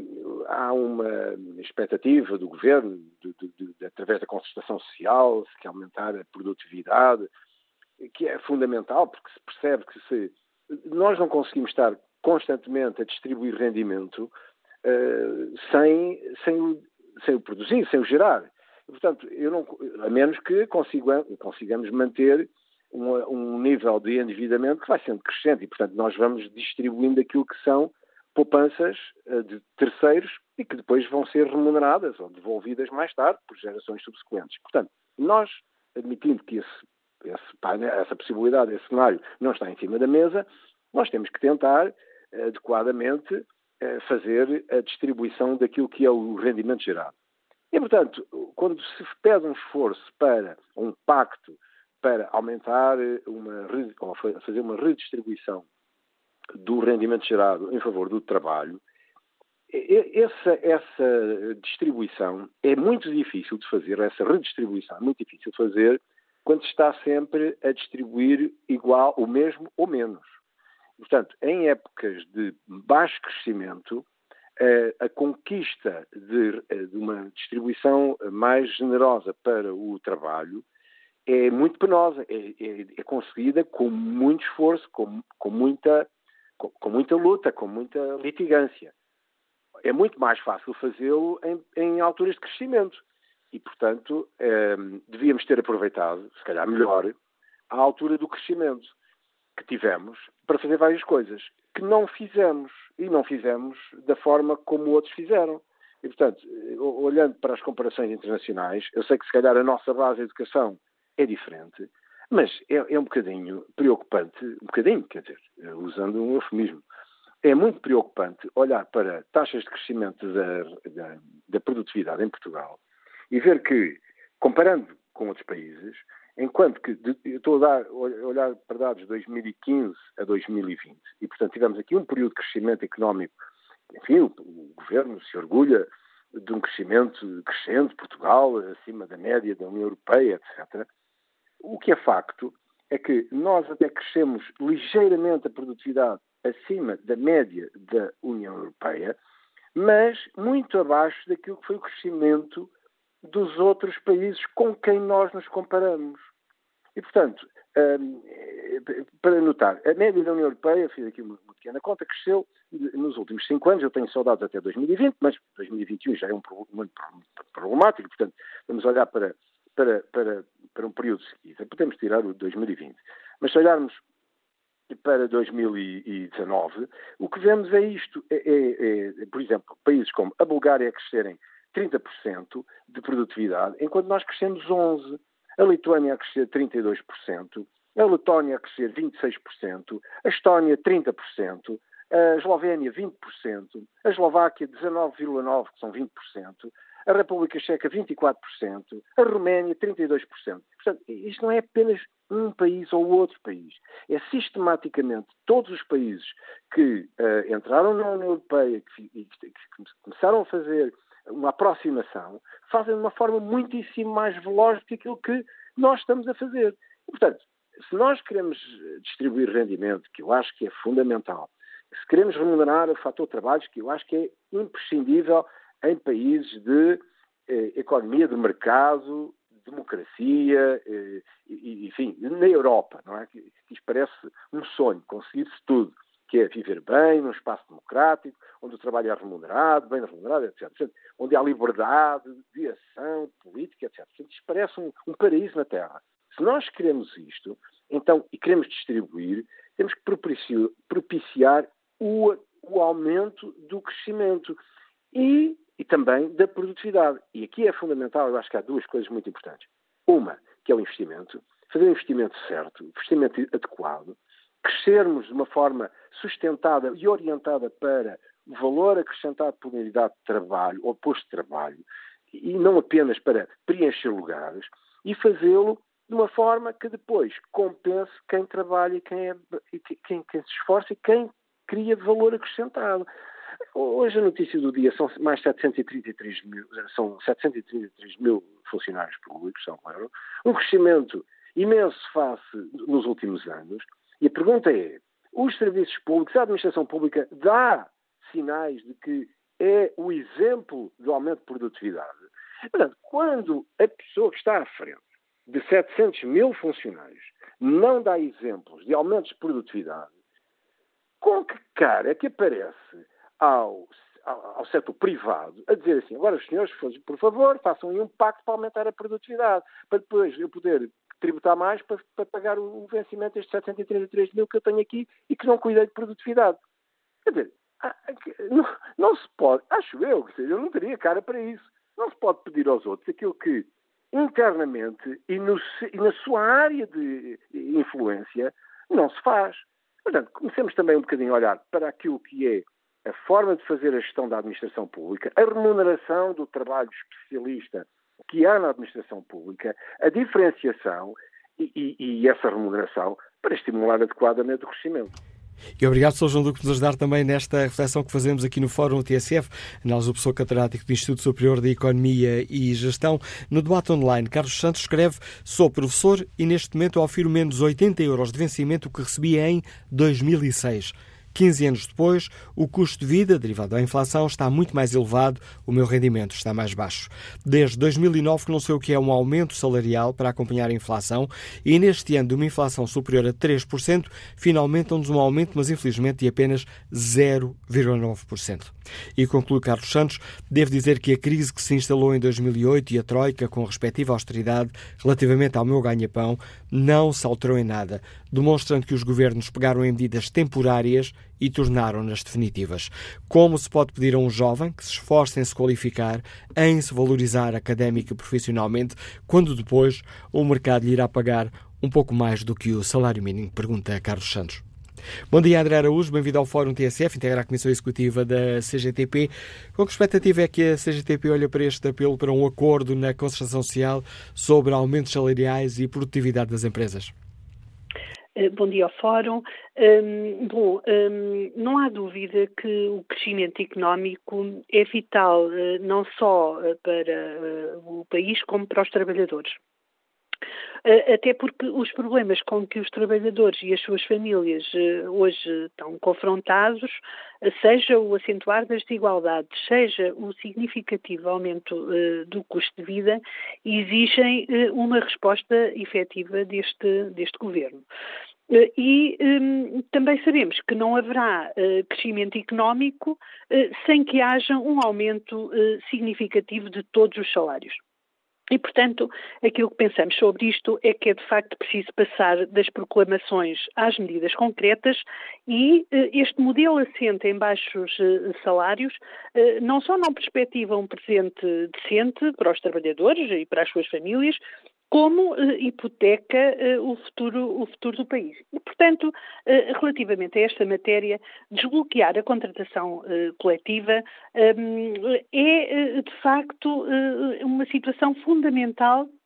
há uma expectativa do governo, de, de, de, através da concertação social, se quer aumentar a produtividade, que é fundamental, porque se percebe que se nós não conseguimos estar constantemente a distribuir rendimento uh, sem, sem, sem o produzir, sem o gerar. Portanto, eu não, a menos que consiga, consigamos manter um, um, nível de endividamento que vai sendo crescente e, portanto, nós vamos distribuindo aquilo que são poupanças uh, de terceiros e que depois vão ser remuneradas ou devolvidas mais tarde por gerações subsequentes. Portanto, nós, admitindo que esse, esse, essa possibilidade, esse cenário não está em cima da mesa, nós temos que tentar uh, adequadamente uh, fazer a distribuição daquilo que é o rendimento gerado. E, portanto, quando se pede um esforço para um pacto para aumentar uma, ou fazer uma redistribuição do rendimento gerado em favor do trabalho, essa, essa distribuição é muito difícil de fazer, essa redistribuição é muito difícil de fazer quando se está sempre a distribuir igual, o mesmo ou menos. Portanto, em épocas de baixo crescimento, a conquista de, de, uma distribuição mais generosa para o trabalho é muito penosa, é, é, é conseguida com muito esforço, com, com, muita, com, com, muita luta, com muita litigância. É muito mais fácil fazê-lo em, em, alturas de crescimento. E, portanto, eh, devíamos ter aproveitado, se calhar melhor, a altura do crescimento que tivemos para fazer várias coisas que não fizemos e não fizemos da forma como outros fizeram. E, portanto, olhando para as comparações internacionais, eu sei que se calhar a nossa base de educação é diferente, mas é, é um bocadinho preocupante, um bocadinho, quer dizer, usando um eufemismo, é muito preocupante olhar para taxas de crescimento da, da, da produtividade em Portugal e ver que, comparando com outros países, enquanto que de, estou a, dar, a olhar para dados de 2015 a 2020, e portanto tivemos aqui um período de crescimento económico, enfim, o, o governo se orgulha de um crescimento crescente, Portugal, acima da média da União Europeia, etc. O que é facto é que nós até crescemos ligeiramente a produtividade acima da média da União Europeia, mas muito abaixo daquilo que foi o crescimento dos outros países com quem nós nos comparamos. E, portanto, um, para notar, a média da União Europeia, fiz aqui uma, uma, pequena conta, cresceu nos últimos cinco anos, eu tenho saudades até 2020, mas 2021 já é um muito problemático, portanto, vamos olhar para, para, para, para um período seguinte. Podemos tirar o de 2020. Mas se olharmos para 2019, o que vemos é isto. É, é, é, por exemplo, países como a Bulgária crescerem 30% de produtividade, enquanto nós crescemos 11%. A Lituânia a crescer 32%, a Letónia a crescer 26%, a Estónia 30%, a Eslovénia 20%, a Eslováquia 19,9%, que são 20%, a República Checa 24%, a Roménia 32%. Portanto, isto não é apenas um país ou outro país. É sistematicamente todos os países que uh, entraram na União Europeia que, que, que, começaram a fazer uma aproximação, fazem de uma forma muitíssimo mais veloz do que aquilo que nós estamos a fazer. E, portanto, se nós queremos distribuir rendimento, que eu acho que é fundamental, se queremos remunerar o fator trabalhos, que eu acho que é imprescindível em países de eh, economia de mercado, democracia, eh, e, enfim, na Europa, não é? Isto parece um sonho, conseguir-se tudo, que é viver bem, num espaço democrático, onde o trabalho é remunerado, bem remunerado, etc. Onde há liberdade de ação política, etc. isto parece um, um paraíso na Terra. Se nós queremos isto, então, e queremos distribuir, temos que propiciar, propiciar o, o aumento do crescimento. E e também da produtividade. E aqui é fundamental, eu acho que há duas coisas muito importantes. Uma, que é o investimento, fazer o investimento certo, investimento adequado, crescermos de uma forma sustentada e orientada para o valor acrescentado por unidade de trabalho ou posto de trabalho, e não apenas para preencher lugares, e fazê-lo de uma forma que depois compense quem trabalha quem, é, quem, quem se esforça e quem cria valor acrescentado. Hoje a notícia do dia são mais 733 mil, são 733 mil funcionários públicos, são claro, um crescimento imenso face nos últimos anos. E a pergunta é: os serviços públicos, a administração pública dá sinais de que é o exemplo do aumento de produtividade? Portanto, quando a pessoa que está à frente de 700 mil funcionários não dá exemplos de aumentos de produtividade, com que cara é que aparece ao, ao, ao setor privado a dizer assim, agora os senhores, por favor, façam um pacto para aumentar a produtividade, para depois eu poder tributar mais para, para pagar o, vencimento destes 733 mil que eu tenho aqui e que não cuidei de produtividade. Quer dizer, não, não se pode, acho eu, eu não teria cara para isso, não se pode pedir aos outros aquilo que internamente e, no, e na sua área de influência não se faz. Portanto, comecemos também um bocadinho a olhar para aquilo que é a forma de fazer a gestão da administração pública, a remuneração do trabalho especialista que há na administração pública, a diferenciação e, e, e essa remuneração para estimular adequadamente o crescimento. E obrigado, Sr. João Duque, por nos ajudar também nesta reflexão que fazemos aqui no Fórum TSF, análise do professor catedrático do Instituto Superior de Economia e Gestão. No debate online, Carlos Santos escreve: Sou professor e neste momento ofiro menos 80 euros de vencimento que recebi em 2006. 15 anos depois, o custo de vida, derivado da inflação, está muito mais elevado, o meu rendimento está mais baixo. Desde 2009 que não sei o que é um aumento salarial para acompanhar a inflação e neste ano de uma inflação superior a 3%, finalmente temos um aumento, mas infelizmente de apenas 0,9%. E conclui Carlos Santos, devo dizer que a crise que se instalou em 2008 e a Troika, com a respectiva austeridade relativamente ao meu ganha-pão, não se alterou em nada, demonstrando que os governos pegaram em medidas temporárias e tornaram-nas definitivas. Como se pode pedir a um jovem que se esforce em se qualificar, em se valorizar académica e profissionalmente, quando depois o mercado lhe irá pagar um pouco mais do que o salário mínimo? Pergunta Carlos Santos. Bom dia, André Araújo, bem-vindo ao Fórum TSF, integra a Comissão Executiva da CGTP. Com que expectativa é que a CGTP olha para este apelo para um acordo na concertação social sobre aumentos salariais e produtividade das empresas? Eh, bom dia ao Fórum. Um, bom, um, não há dúvida que o crescimento económico é vital uh, não só uh, para o país como para os trabalhadores. Até porque os problemas com que os trabalhadores e as suas famílias hoje estão confrontados, seja o acentuar das desigualdades, seja o significativo aumento do custo de vida, exigem uma resposta efetiva deste, deste governo. Eh, e um, também sabemos que não haverá uh, crescimento económico uh, sem que haja um aumento uh, significativo de todos os salários. E, portanto, aquilo que pensamos sobre isto é que é de facto preciso passar das proclamações às medidas concretas e este modelo assente em baixos salários não só não perspectiva um presente decente para os trabalhadores e para as suas famílias, como uh, hipoteca uh, o, futuro, o futuro do país. E, portanto, uh, relativamente a esta matéria, desbloquear a contratação coletiva um, é, de facto, uma situação fundamental eh,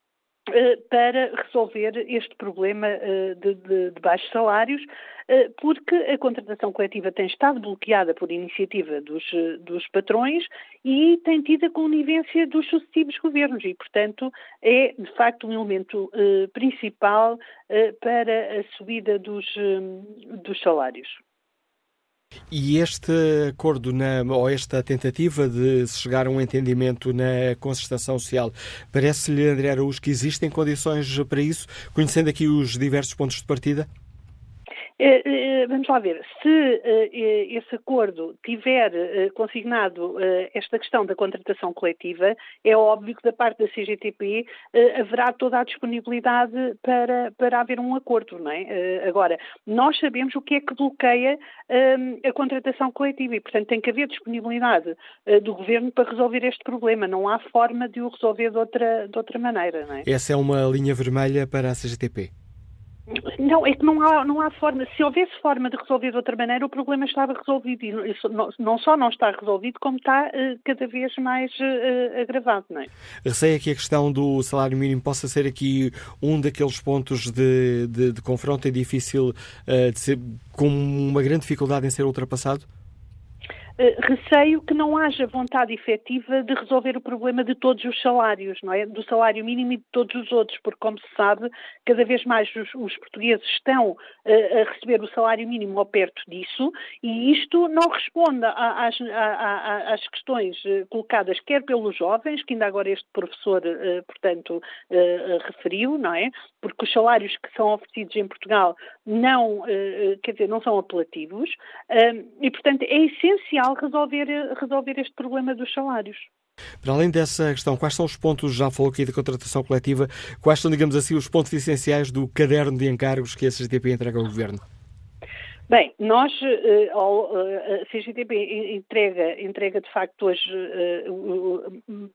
para resolver este problema eh, de, de, de, baixos salários, eh, porque a contratação coletiva tem estado bloqueada por iniciativa dos, dos patrões e tem tido a conivência dos sucessivos governos e, portanto, é de facto um elemento principal para a subida dos, dos salários. E este acordo, na, ou esta tentativa de se chegar a um entendimento na concertação social, parece-lhe, André Araújo, que existem condições para isso, conhecendo aqui os diversos pontos de partida? Eh, eh, vamos lá ver, se eh, esse acordo tiver consignado esta questão da contratação coletiva, é óbvio que da parte da CGTP haverá toda a disponibilidade para, para haver um acordo, não é? Agora, nós sabemos o que é que bloqueia a contratação coletiva e, portanto, tem que haver disponibilidade do Governo para resolver este problema. Não há forma de o resolver de outra, de outra maneira, não é? Essa é uma linha vermelha para a CGTP? Não, é que não há, não há forma. Se houvesse forma de resolver de outra maneira, o problema estava resolvido. E não, só não está resolvido, como está uh, cada vez mais uh, agravado, não é? Receia que a questão do salário mínimo possa ser aqui um daqueles pontos de, de, de confronto e difícil uh, de ser, com uma grande dificuldade em ser ultrapassado? Eh, receio que não haja vontade efetiva de resolver o problema de todos os salários, não é? Do salário mínimo e de todos os outros, porque, como se sabe, cada vez mais os, os portugueses estão uh, a receber o salário mínimo ou perto disso, e isto não responde às, às, questões eh, colocadas quer pelos jovens, que ainda agora este professor, uh, portanto, uh, referiu, não é? Porque os salários que são oferecidos em Portugal não, quer dizer, não são apelativos, e, portanto, é essencial resolver, resolver este problema dos salários. Para além dessa questão, quais são os pontos, já falou aqui da contratação coletiva, quais são, digamos assim, os pontos essenciais do caderno de encargos que a CGTP entrega ao Governo? Bem, nós, eh, eh, a CGTP entrega, entrega de facto hoje, eh,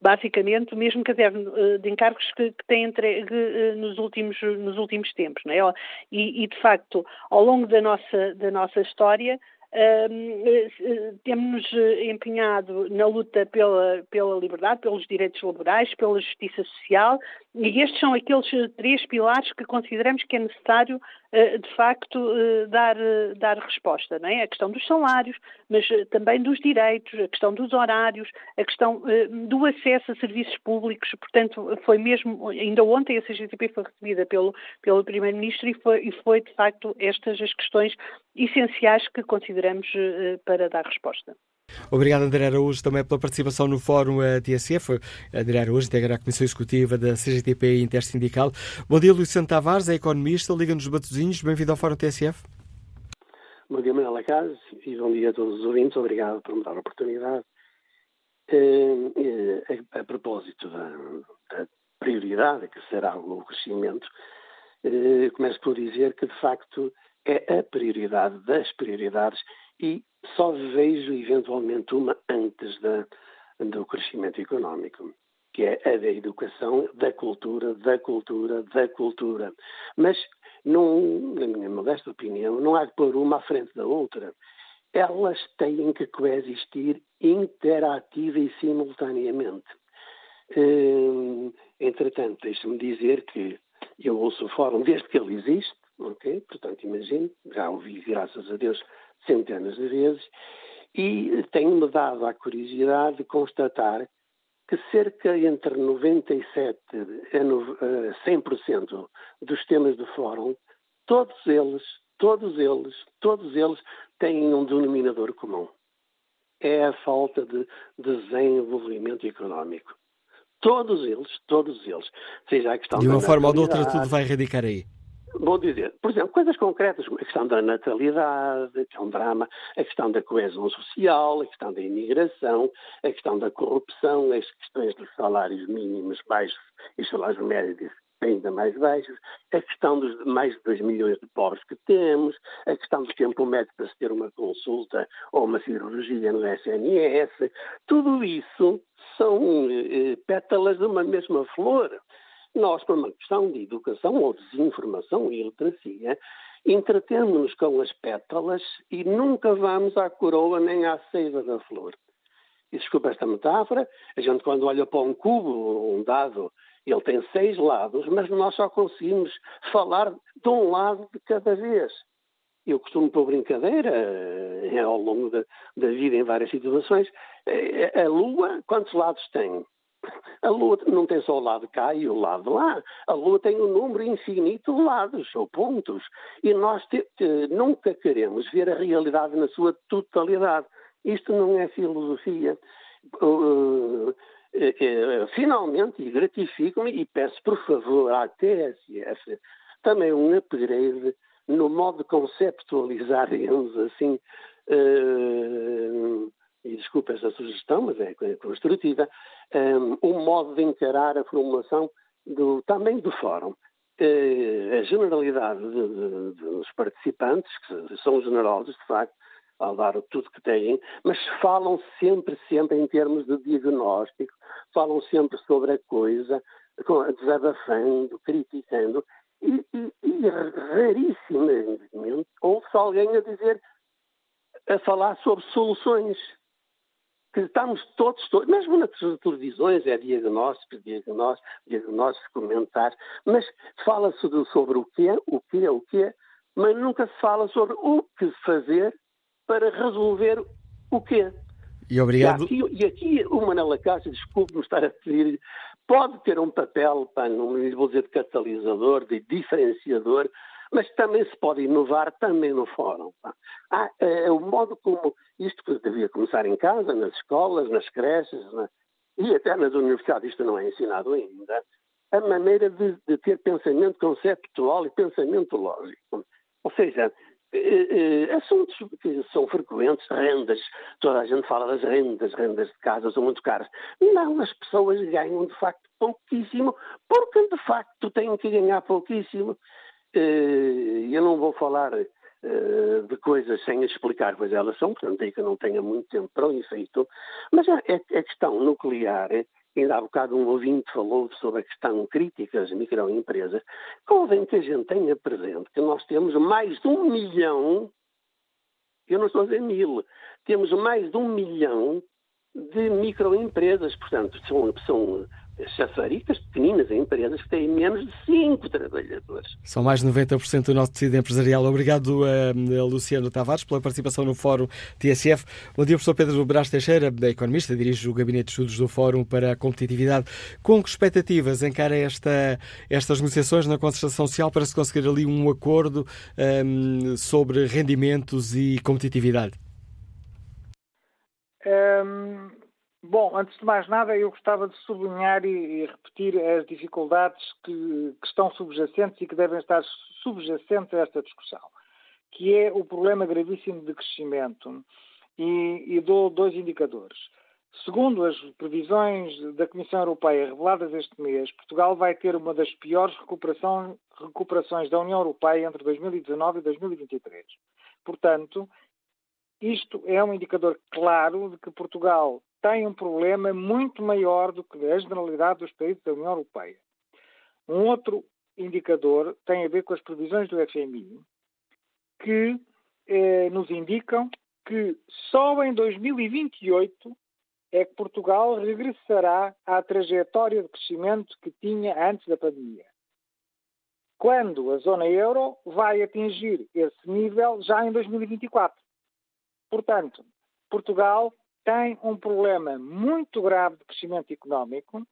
basicamente, o mesmo caderno de encargos que, que tem entregue nos últimos, nos últimos tempos, não é? E, e, de facto, ao longo da nossa, da nossa história, Uh, temos empenhado na luta pela, pela liberdade, pelos direitos laborais, pela justiça social, e estes são aqueles três pilares que consideramos que é necessário, de facto, dar, dar resposta. Não é? A questão dos salários, mas também dos direitos, a questão dos horários, a questão do acesso a serviços públicos. Portanto, foi mesmo, ainda ontem a CGTP foi recebida pelo, pelo Primeiro-Ministro e foi, e foi, de facto, estas as questões essenciais que consideramos uh, para dar resposta. Obrigado, André Araújo, também pela participação no Fórum eh, TSF. André Araújo integra a Comissão Executiva da CGTP Intersindical. Bom dia, Luís Santos Tavares, é economista, Liga-nos Batozinhos. Bem-vindo ao Fórum TSF. Bom dia, Manuela Casa, e bom dia a todos os ouvintes. Obrigado por me dar a oportunidade. Eh, a, propósito da, da, prioridade que será o crescimento, começo por dizer que, de facto, é a prioridade das prioridades e só vejo eventualmente uma antes da, do crescimento económico, que é a da educação, da cultura, da cultura, da cultura. Mas não, na minha modesta opinião, não há de pôr uma à frente da outra. Elas têm que coexistir interativa e simultaneamente. Hum, entretanto, deixe-me dizer que eu ouço o fórum desde que ele existe, ok? Portanto, imagino, já ouvi, graças a Deus, centenas de vezes, e tenho-me dado a curiosidade de constatar que cerca entre 97% a 100% dos temas do fórum, todos eles, todos eles, todos eles têm um denominador comum. É a falta de desenvolvimento económico. Todos eles, todos eles. Seja a questão de uma forma ou de outra, tudo vai radicar aí. Vou dizer, por exemplo, coisas concretas, a questão da natalidade, que é um drama, a questão da coesão social, a questão da imigração, a questão da corrupção, as questões dos salários mínimos baixos e salários médios ainda mais baixos, a questão dos mais de 2 milhões de pobres que temos, a questão do tempo médio para se ter uma consulta ou uma cirurgia no SNS, tudo isso são eh, pétalas de uma mesma flor. Nós, por uma questão de educação ou desinformação e iliteracia, entretemos-nos com as pétalas e nunca vamos à coroa nem à seiva da flor. E desculpa esta metáfora, a gente quando olha para um cubo, um dado, ele tem seis lados, mas nós só conseguimos falar de um lado de cada vez. Eu costumo pôr brincadeira eh, ao longo da, da vida em várias situações. Eh, a Lua, quantos lados tem? A Lua não tem só o lado cá e o lado lá. A Lua tem um número infinito de lados ou pontos. E nós te, te, nunca queremos ver a realidade na sua totalidade. Isto não é filosofia. Uh, finalmente, gratifico-me e peço, por favor, à TSF também um upgrade no modo de conceptualizar, digamos assim, uh, e desculpe essa sugestão, mas é construtiva, um, um modo de encarar a formulação do, também do fórum. Uh, a generalidade de, de, dos participantes, que são generosos, de facto, ao dar tudo que têm, mas falam sempre, sempre em termos de diagnóstico, falam sempre sobre a coisa, desabafando, criticando, e, e, e rarissimamente ouve-se alguém a dizer, a falar sobre soluções que estamos todos, todos mesmo nas televisões, é diagnóstico, diagnóstico, diagnóstico, comentar, mas fala-se sobre o que é, o que é, o que é, mas nunca se fala sobre o que fazer para resolver o quê. E obrigado. E aqui, e aqui o Manela Caixa, desculpe-me estar a pedir, pode ter um papel, pá, não vou dizer de catalisador, de diferenciador, mas também se pode inovar também no fórum. Ah, é, o modo como isto devia começar em casa, nas escolas, nas creches na, e até nas universidades, isto não é ensinado ainda, a maneira de, de ter pensamento conceptual e pensamento lógico. Ou seja, eh, eh, assuntos que são frequentes, rendas, toda a gente fala das rendas, rendas de casa são muito caras. Não, as pessoas ganham de facto pouquíssimo, porque de facto têm que ganhar pouquíssimo. Eh, eu não vou falar eh, de coisas sem explicar quais elas são, portanto, daí que eu não tenha muito tempo para o efeito, mas a, a questão nuclear, ainda há bocado um ouvinte falou sobre a questão crítica das microempresas, convém que a gente tenha presente que nós temos mais de um milhão, eu não estou a dizer mil, temos mais de um milhão de microempresas, portanto, são, são chafaricas pequeninas, empresas que têm menos de 5 trabalhadores. São mais de 90% do nosso tecido empresarial. Obrigado a Luciano Tavares pela participação no Fórum TSF. Bom dia, professor Pedro Brás Teixeira, economista, dirige o Gabinete de Estudos do Fórum para a Competitividade. Com que expectativas encara esta, estas negociações na concertação social para se conseguir ali um acordo um, sobre rendimentos e competitividade? Um Bom, antes de mais nada, eu gostava de sublinhar e, e repetir as dificuldades que, que, estão subjacentes e que devem estar subjacentes a esta discussão, que é o problema gravíssimo de crescimento. E, e dou dois indicadores. Segundo as previsões da Comissão Europeia reveladas este mês, Portugal vai ter uma das piores recuperações da União Europeia entre 2019 e 2023. Portanto, isto é um indicador claro de que Portugal tem um problema muito maior do que a generalidade dos países da União Europeia. Um outro indicador tem a ver com as previsões do FMI, que eh, nos indicam que só em 2028 é que Portugal regressará à trajetória de crescimento que tinha antes da pandemia. Quando a zona euro vai atingir esse nível já em 2024. Portanto, Portugal tem um problema muito grave de crescimento económico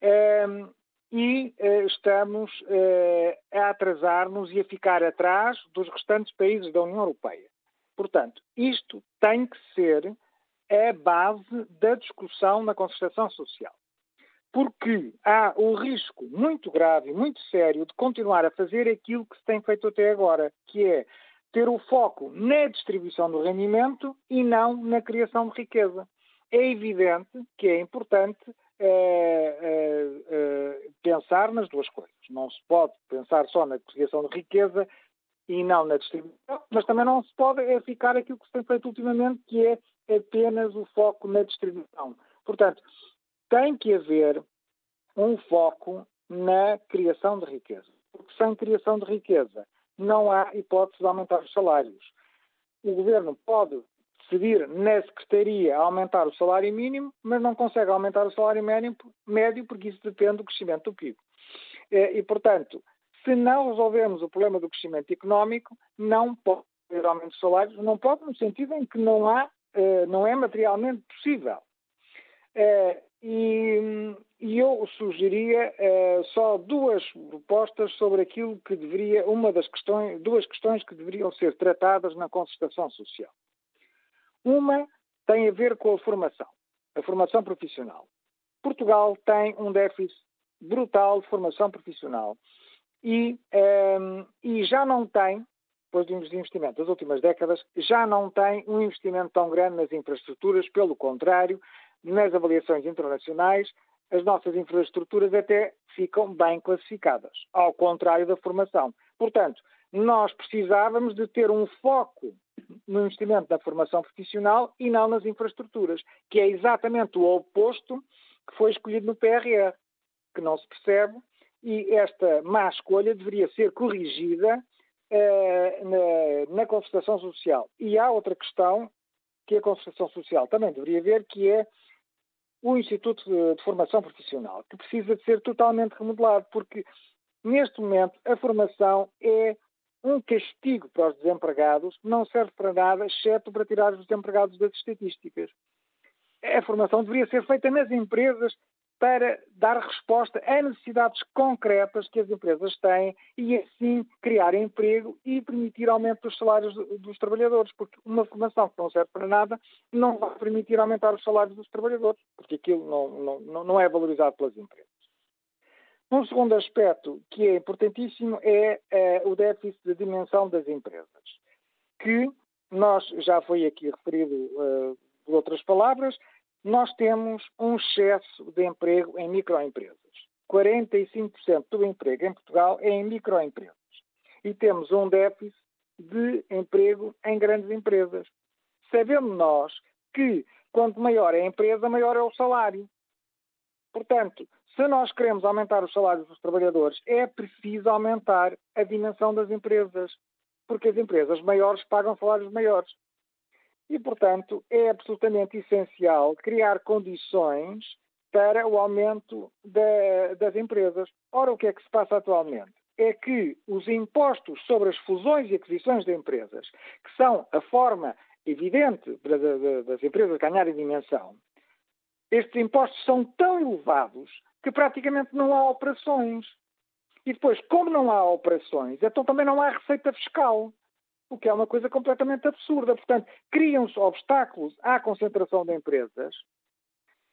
ehm, e uh, estamos uh, a atrasar-nos e a ficar atrás dos restantes países da União Europeia. Portanto, isto tem que ser a base da discussão na concertação social. Porque há o risco muito grave, muito sério, de continuar a fazer aquilo que se tem feito até agora, que é ter o foco na distribuição do rendimento e não na criação de riqueza. É evidente que é importante é, é, é, pensar nas duas coisas. Não se pode pensar só na criação de riqueza e não na distribuição, mas também não se pode ficar aquilo que se tem feito ultimamente, que é apenas o foco na distribuição. Portanto, tem que haver um foco na criação de riqueza. Porque sem criação de riqueza não há hipótese de aumentar os salários. O governo pode decidir na Secretaria aumentar o salário mínimo, mas não consegue aumentar o salário médio porque isso depende do crescimento do PIB. Eh, e, portanto, se não resolvermos o problema do crescimento económico, não pode haver aumento de salários, não pode no sentido em que não há, eh, não é materialmente possível. Eh, e, e eu sugeria uh, só duas propostas sobre aquilo que deveria, uma das questões, duas questões que deveriam ser tratadas na concertação social. Uma tem a ver com a formação, a formação profissional. Portugal tem um déficit brutal de formação profissional e, um, ehm, e já não tem, depois dos investimentos das últimas décadas, já não tem um investimento tão grande nas infraestruturas, pelo contrário, nas avaliações internacionais, as nossas infraestruturas até ficam bem classificadas, ao contrário da formação. Portanto, nós precisávamos de ter um foco no investimento na formação profissional e não nas infraestruturas, que é exatamente o oposto que foi escolhido no PRR, que não se percebe, e esta má escolha deveria ser corrigida eh, na, na concertação social. E há outra questão que a concertação social também deveria ver, que é o Instituto de Formação Profissional, que precisa de ser totalmente remodelado, porque neste momento a formação é um castigo para os desempregados, não serve para nada, exceto para tirar os desempregados das estatísticas. A formação deveria ser feita nas empresas para dar resposta a necessidades concretas que as empresas têm e assim criar emprego e permitir aumento dos salários dos trabalhadores, porque uma formação que não serve para nada não vai permitir aumentar os salários dos trabalhadores, porque aquilo não, não, não é valorizado pelas empresas. Um segundo aspecto que é importantíssimo é, é o déficit de dimensão das empresas, que nós já foi aqui referido uh, por outras palavras, nós temos um excesso de emprego em microempresas. 45% do emprego em Portugal é em microempresas. E temos um déficit de emprego em grandes empresas. Sabemos nós que quanto maior é a empresa, maior é o salário. Portanto, se nós queremos aumentar os salários dos trabalhadores, é preciso aumentar a dimensão das empresas, porque as empresas maiores pagam salários maiores. E, portanto, é absolutamente essencial criar condições para o aumento da, das empresas. Ora, o que é que se passa atualmente? É que os impostos sobre as fusões e aquisições de empresas, que são a forma evidente das empresas ganharem dimensão, estes impostos são tão elevados que praticamente não há operações. E depois, como não há operações, então também não há receita fiscal o que é uma coisa completamente absurda. Portanto, criam-se obstáculos à concentração de empresas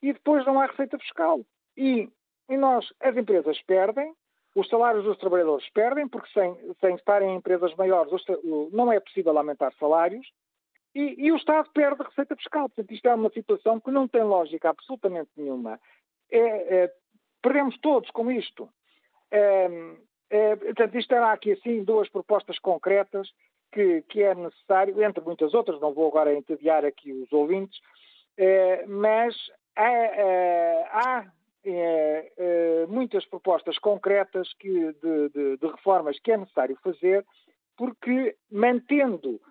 e depois não há receita fiscal. E, e nós, as empresas perdem, os salários dos trabalhadores perdem, porque sem, sem estarem em empresas maiores não é possível aumentar salários, e, e, o Estado perde receita fiscal. Portanto, isto é uma situação que não tem lógica absolutamente nenhuma. É, é, perdemos todos com isto. É, é, portanto, isto era aqui assim duas propostas concretas que, que, é necessário, entre muitas outras, não vou agora entediar aqui os ouvintes, eh, mas há, eh, é, é, muitas propostas concretas que, de, de, de reformas que é necessário fazer, porque mantendo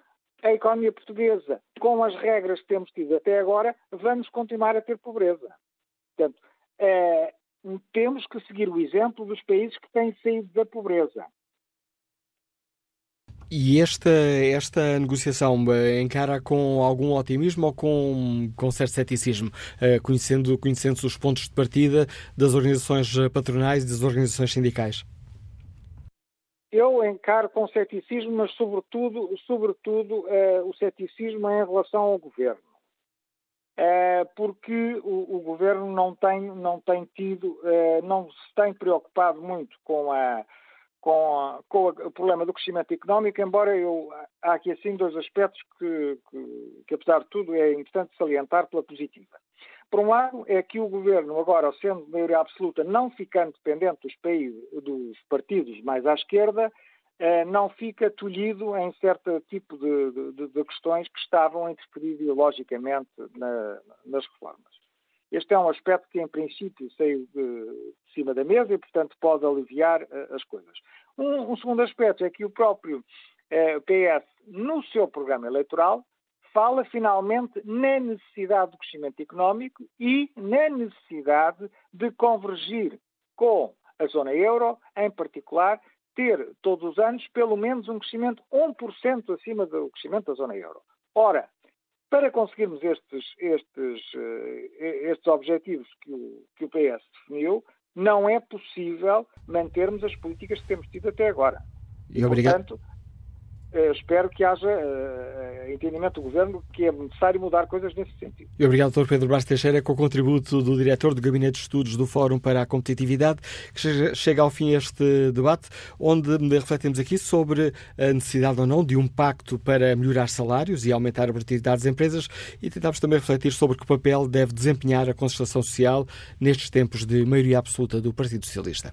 a economia portuguesa com as regras que temos tido até agora, vamos continuar a ter pobreza. Portanto, temos que seguir o exemplo dos países que têm saído da pobreza. E esta, esta negociação eh, encara com algum otimismo ou com, com certo ceticismo, eh, conhecendo, conhecendo os pontos de partida das organizações patronais e das organizações sindicais? Eu encaro com ceticismo, mas sobretudo, sobretudo uh, o ceticismo em relação ao governo. Uh, porque o, o, governo não tem, não tem tido, uh, não se tem preocupado muito com, a, com, a, com a, o problema do crescimento económico, embora eu, há aqui assim dois aspectos que, que, que, apesar de tudo, é importante salientar pela positiva. Por um lado, é que o governo, agora sendo maioria absoluta, não ficando dependente dos, países, dos partidos mais à esquerda, eh, não fica tolhido em certo tipo de, de, de questões que estavam a interferir ideologicamente na, nas reformas. Este é um aspecto que, em princípio, saiu de, cima da mesa e, portanto, pode aliviar uh, as coisas. Um, um, segundo aspecto é que o próprio eh, PS, no seu programa eleitoral, fala finalmente na necessidade do crescimento económico e na necessidade de convergir com a zona euro, em particular, ter todos os anos pelo menos um crescimento 1% acima do crescimento da zona euro. Ora, para conseguirmos estes, estes, eh, estes objetivos que o, que o PS definiu, não é possível mantermos as políticas que temos tido até agora. E, obrigado. Portanto, espero que haja uh, entendimento do Governo que é necessário mudar coisas nesse sentido. Obrigado, Dr. Pedro Brás Teixeira, com o contributo do diretor do Gabinete de Estudos do Fórum para a Competitividade, que chega ao fim este debate, onde refletimos aqui sobre a necessidade ou não de um pacto para melhorar salários e aumentar a produtividade das empresas e tentámos também refletir sobre que papel deve desempenhar a concertação social nestes tempos de maioria absoluta do Partido Socialista.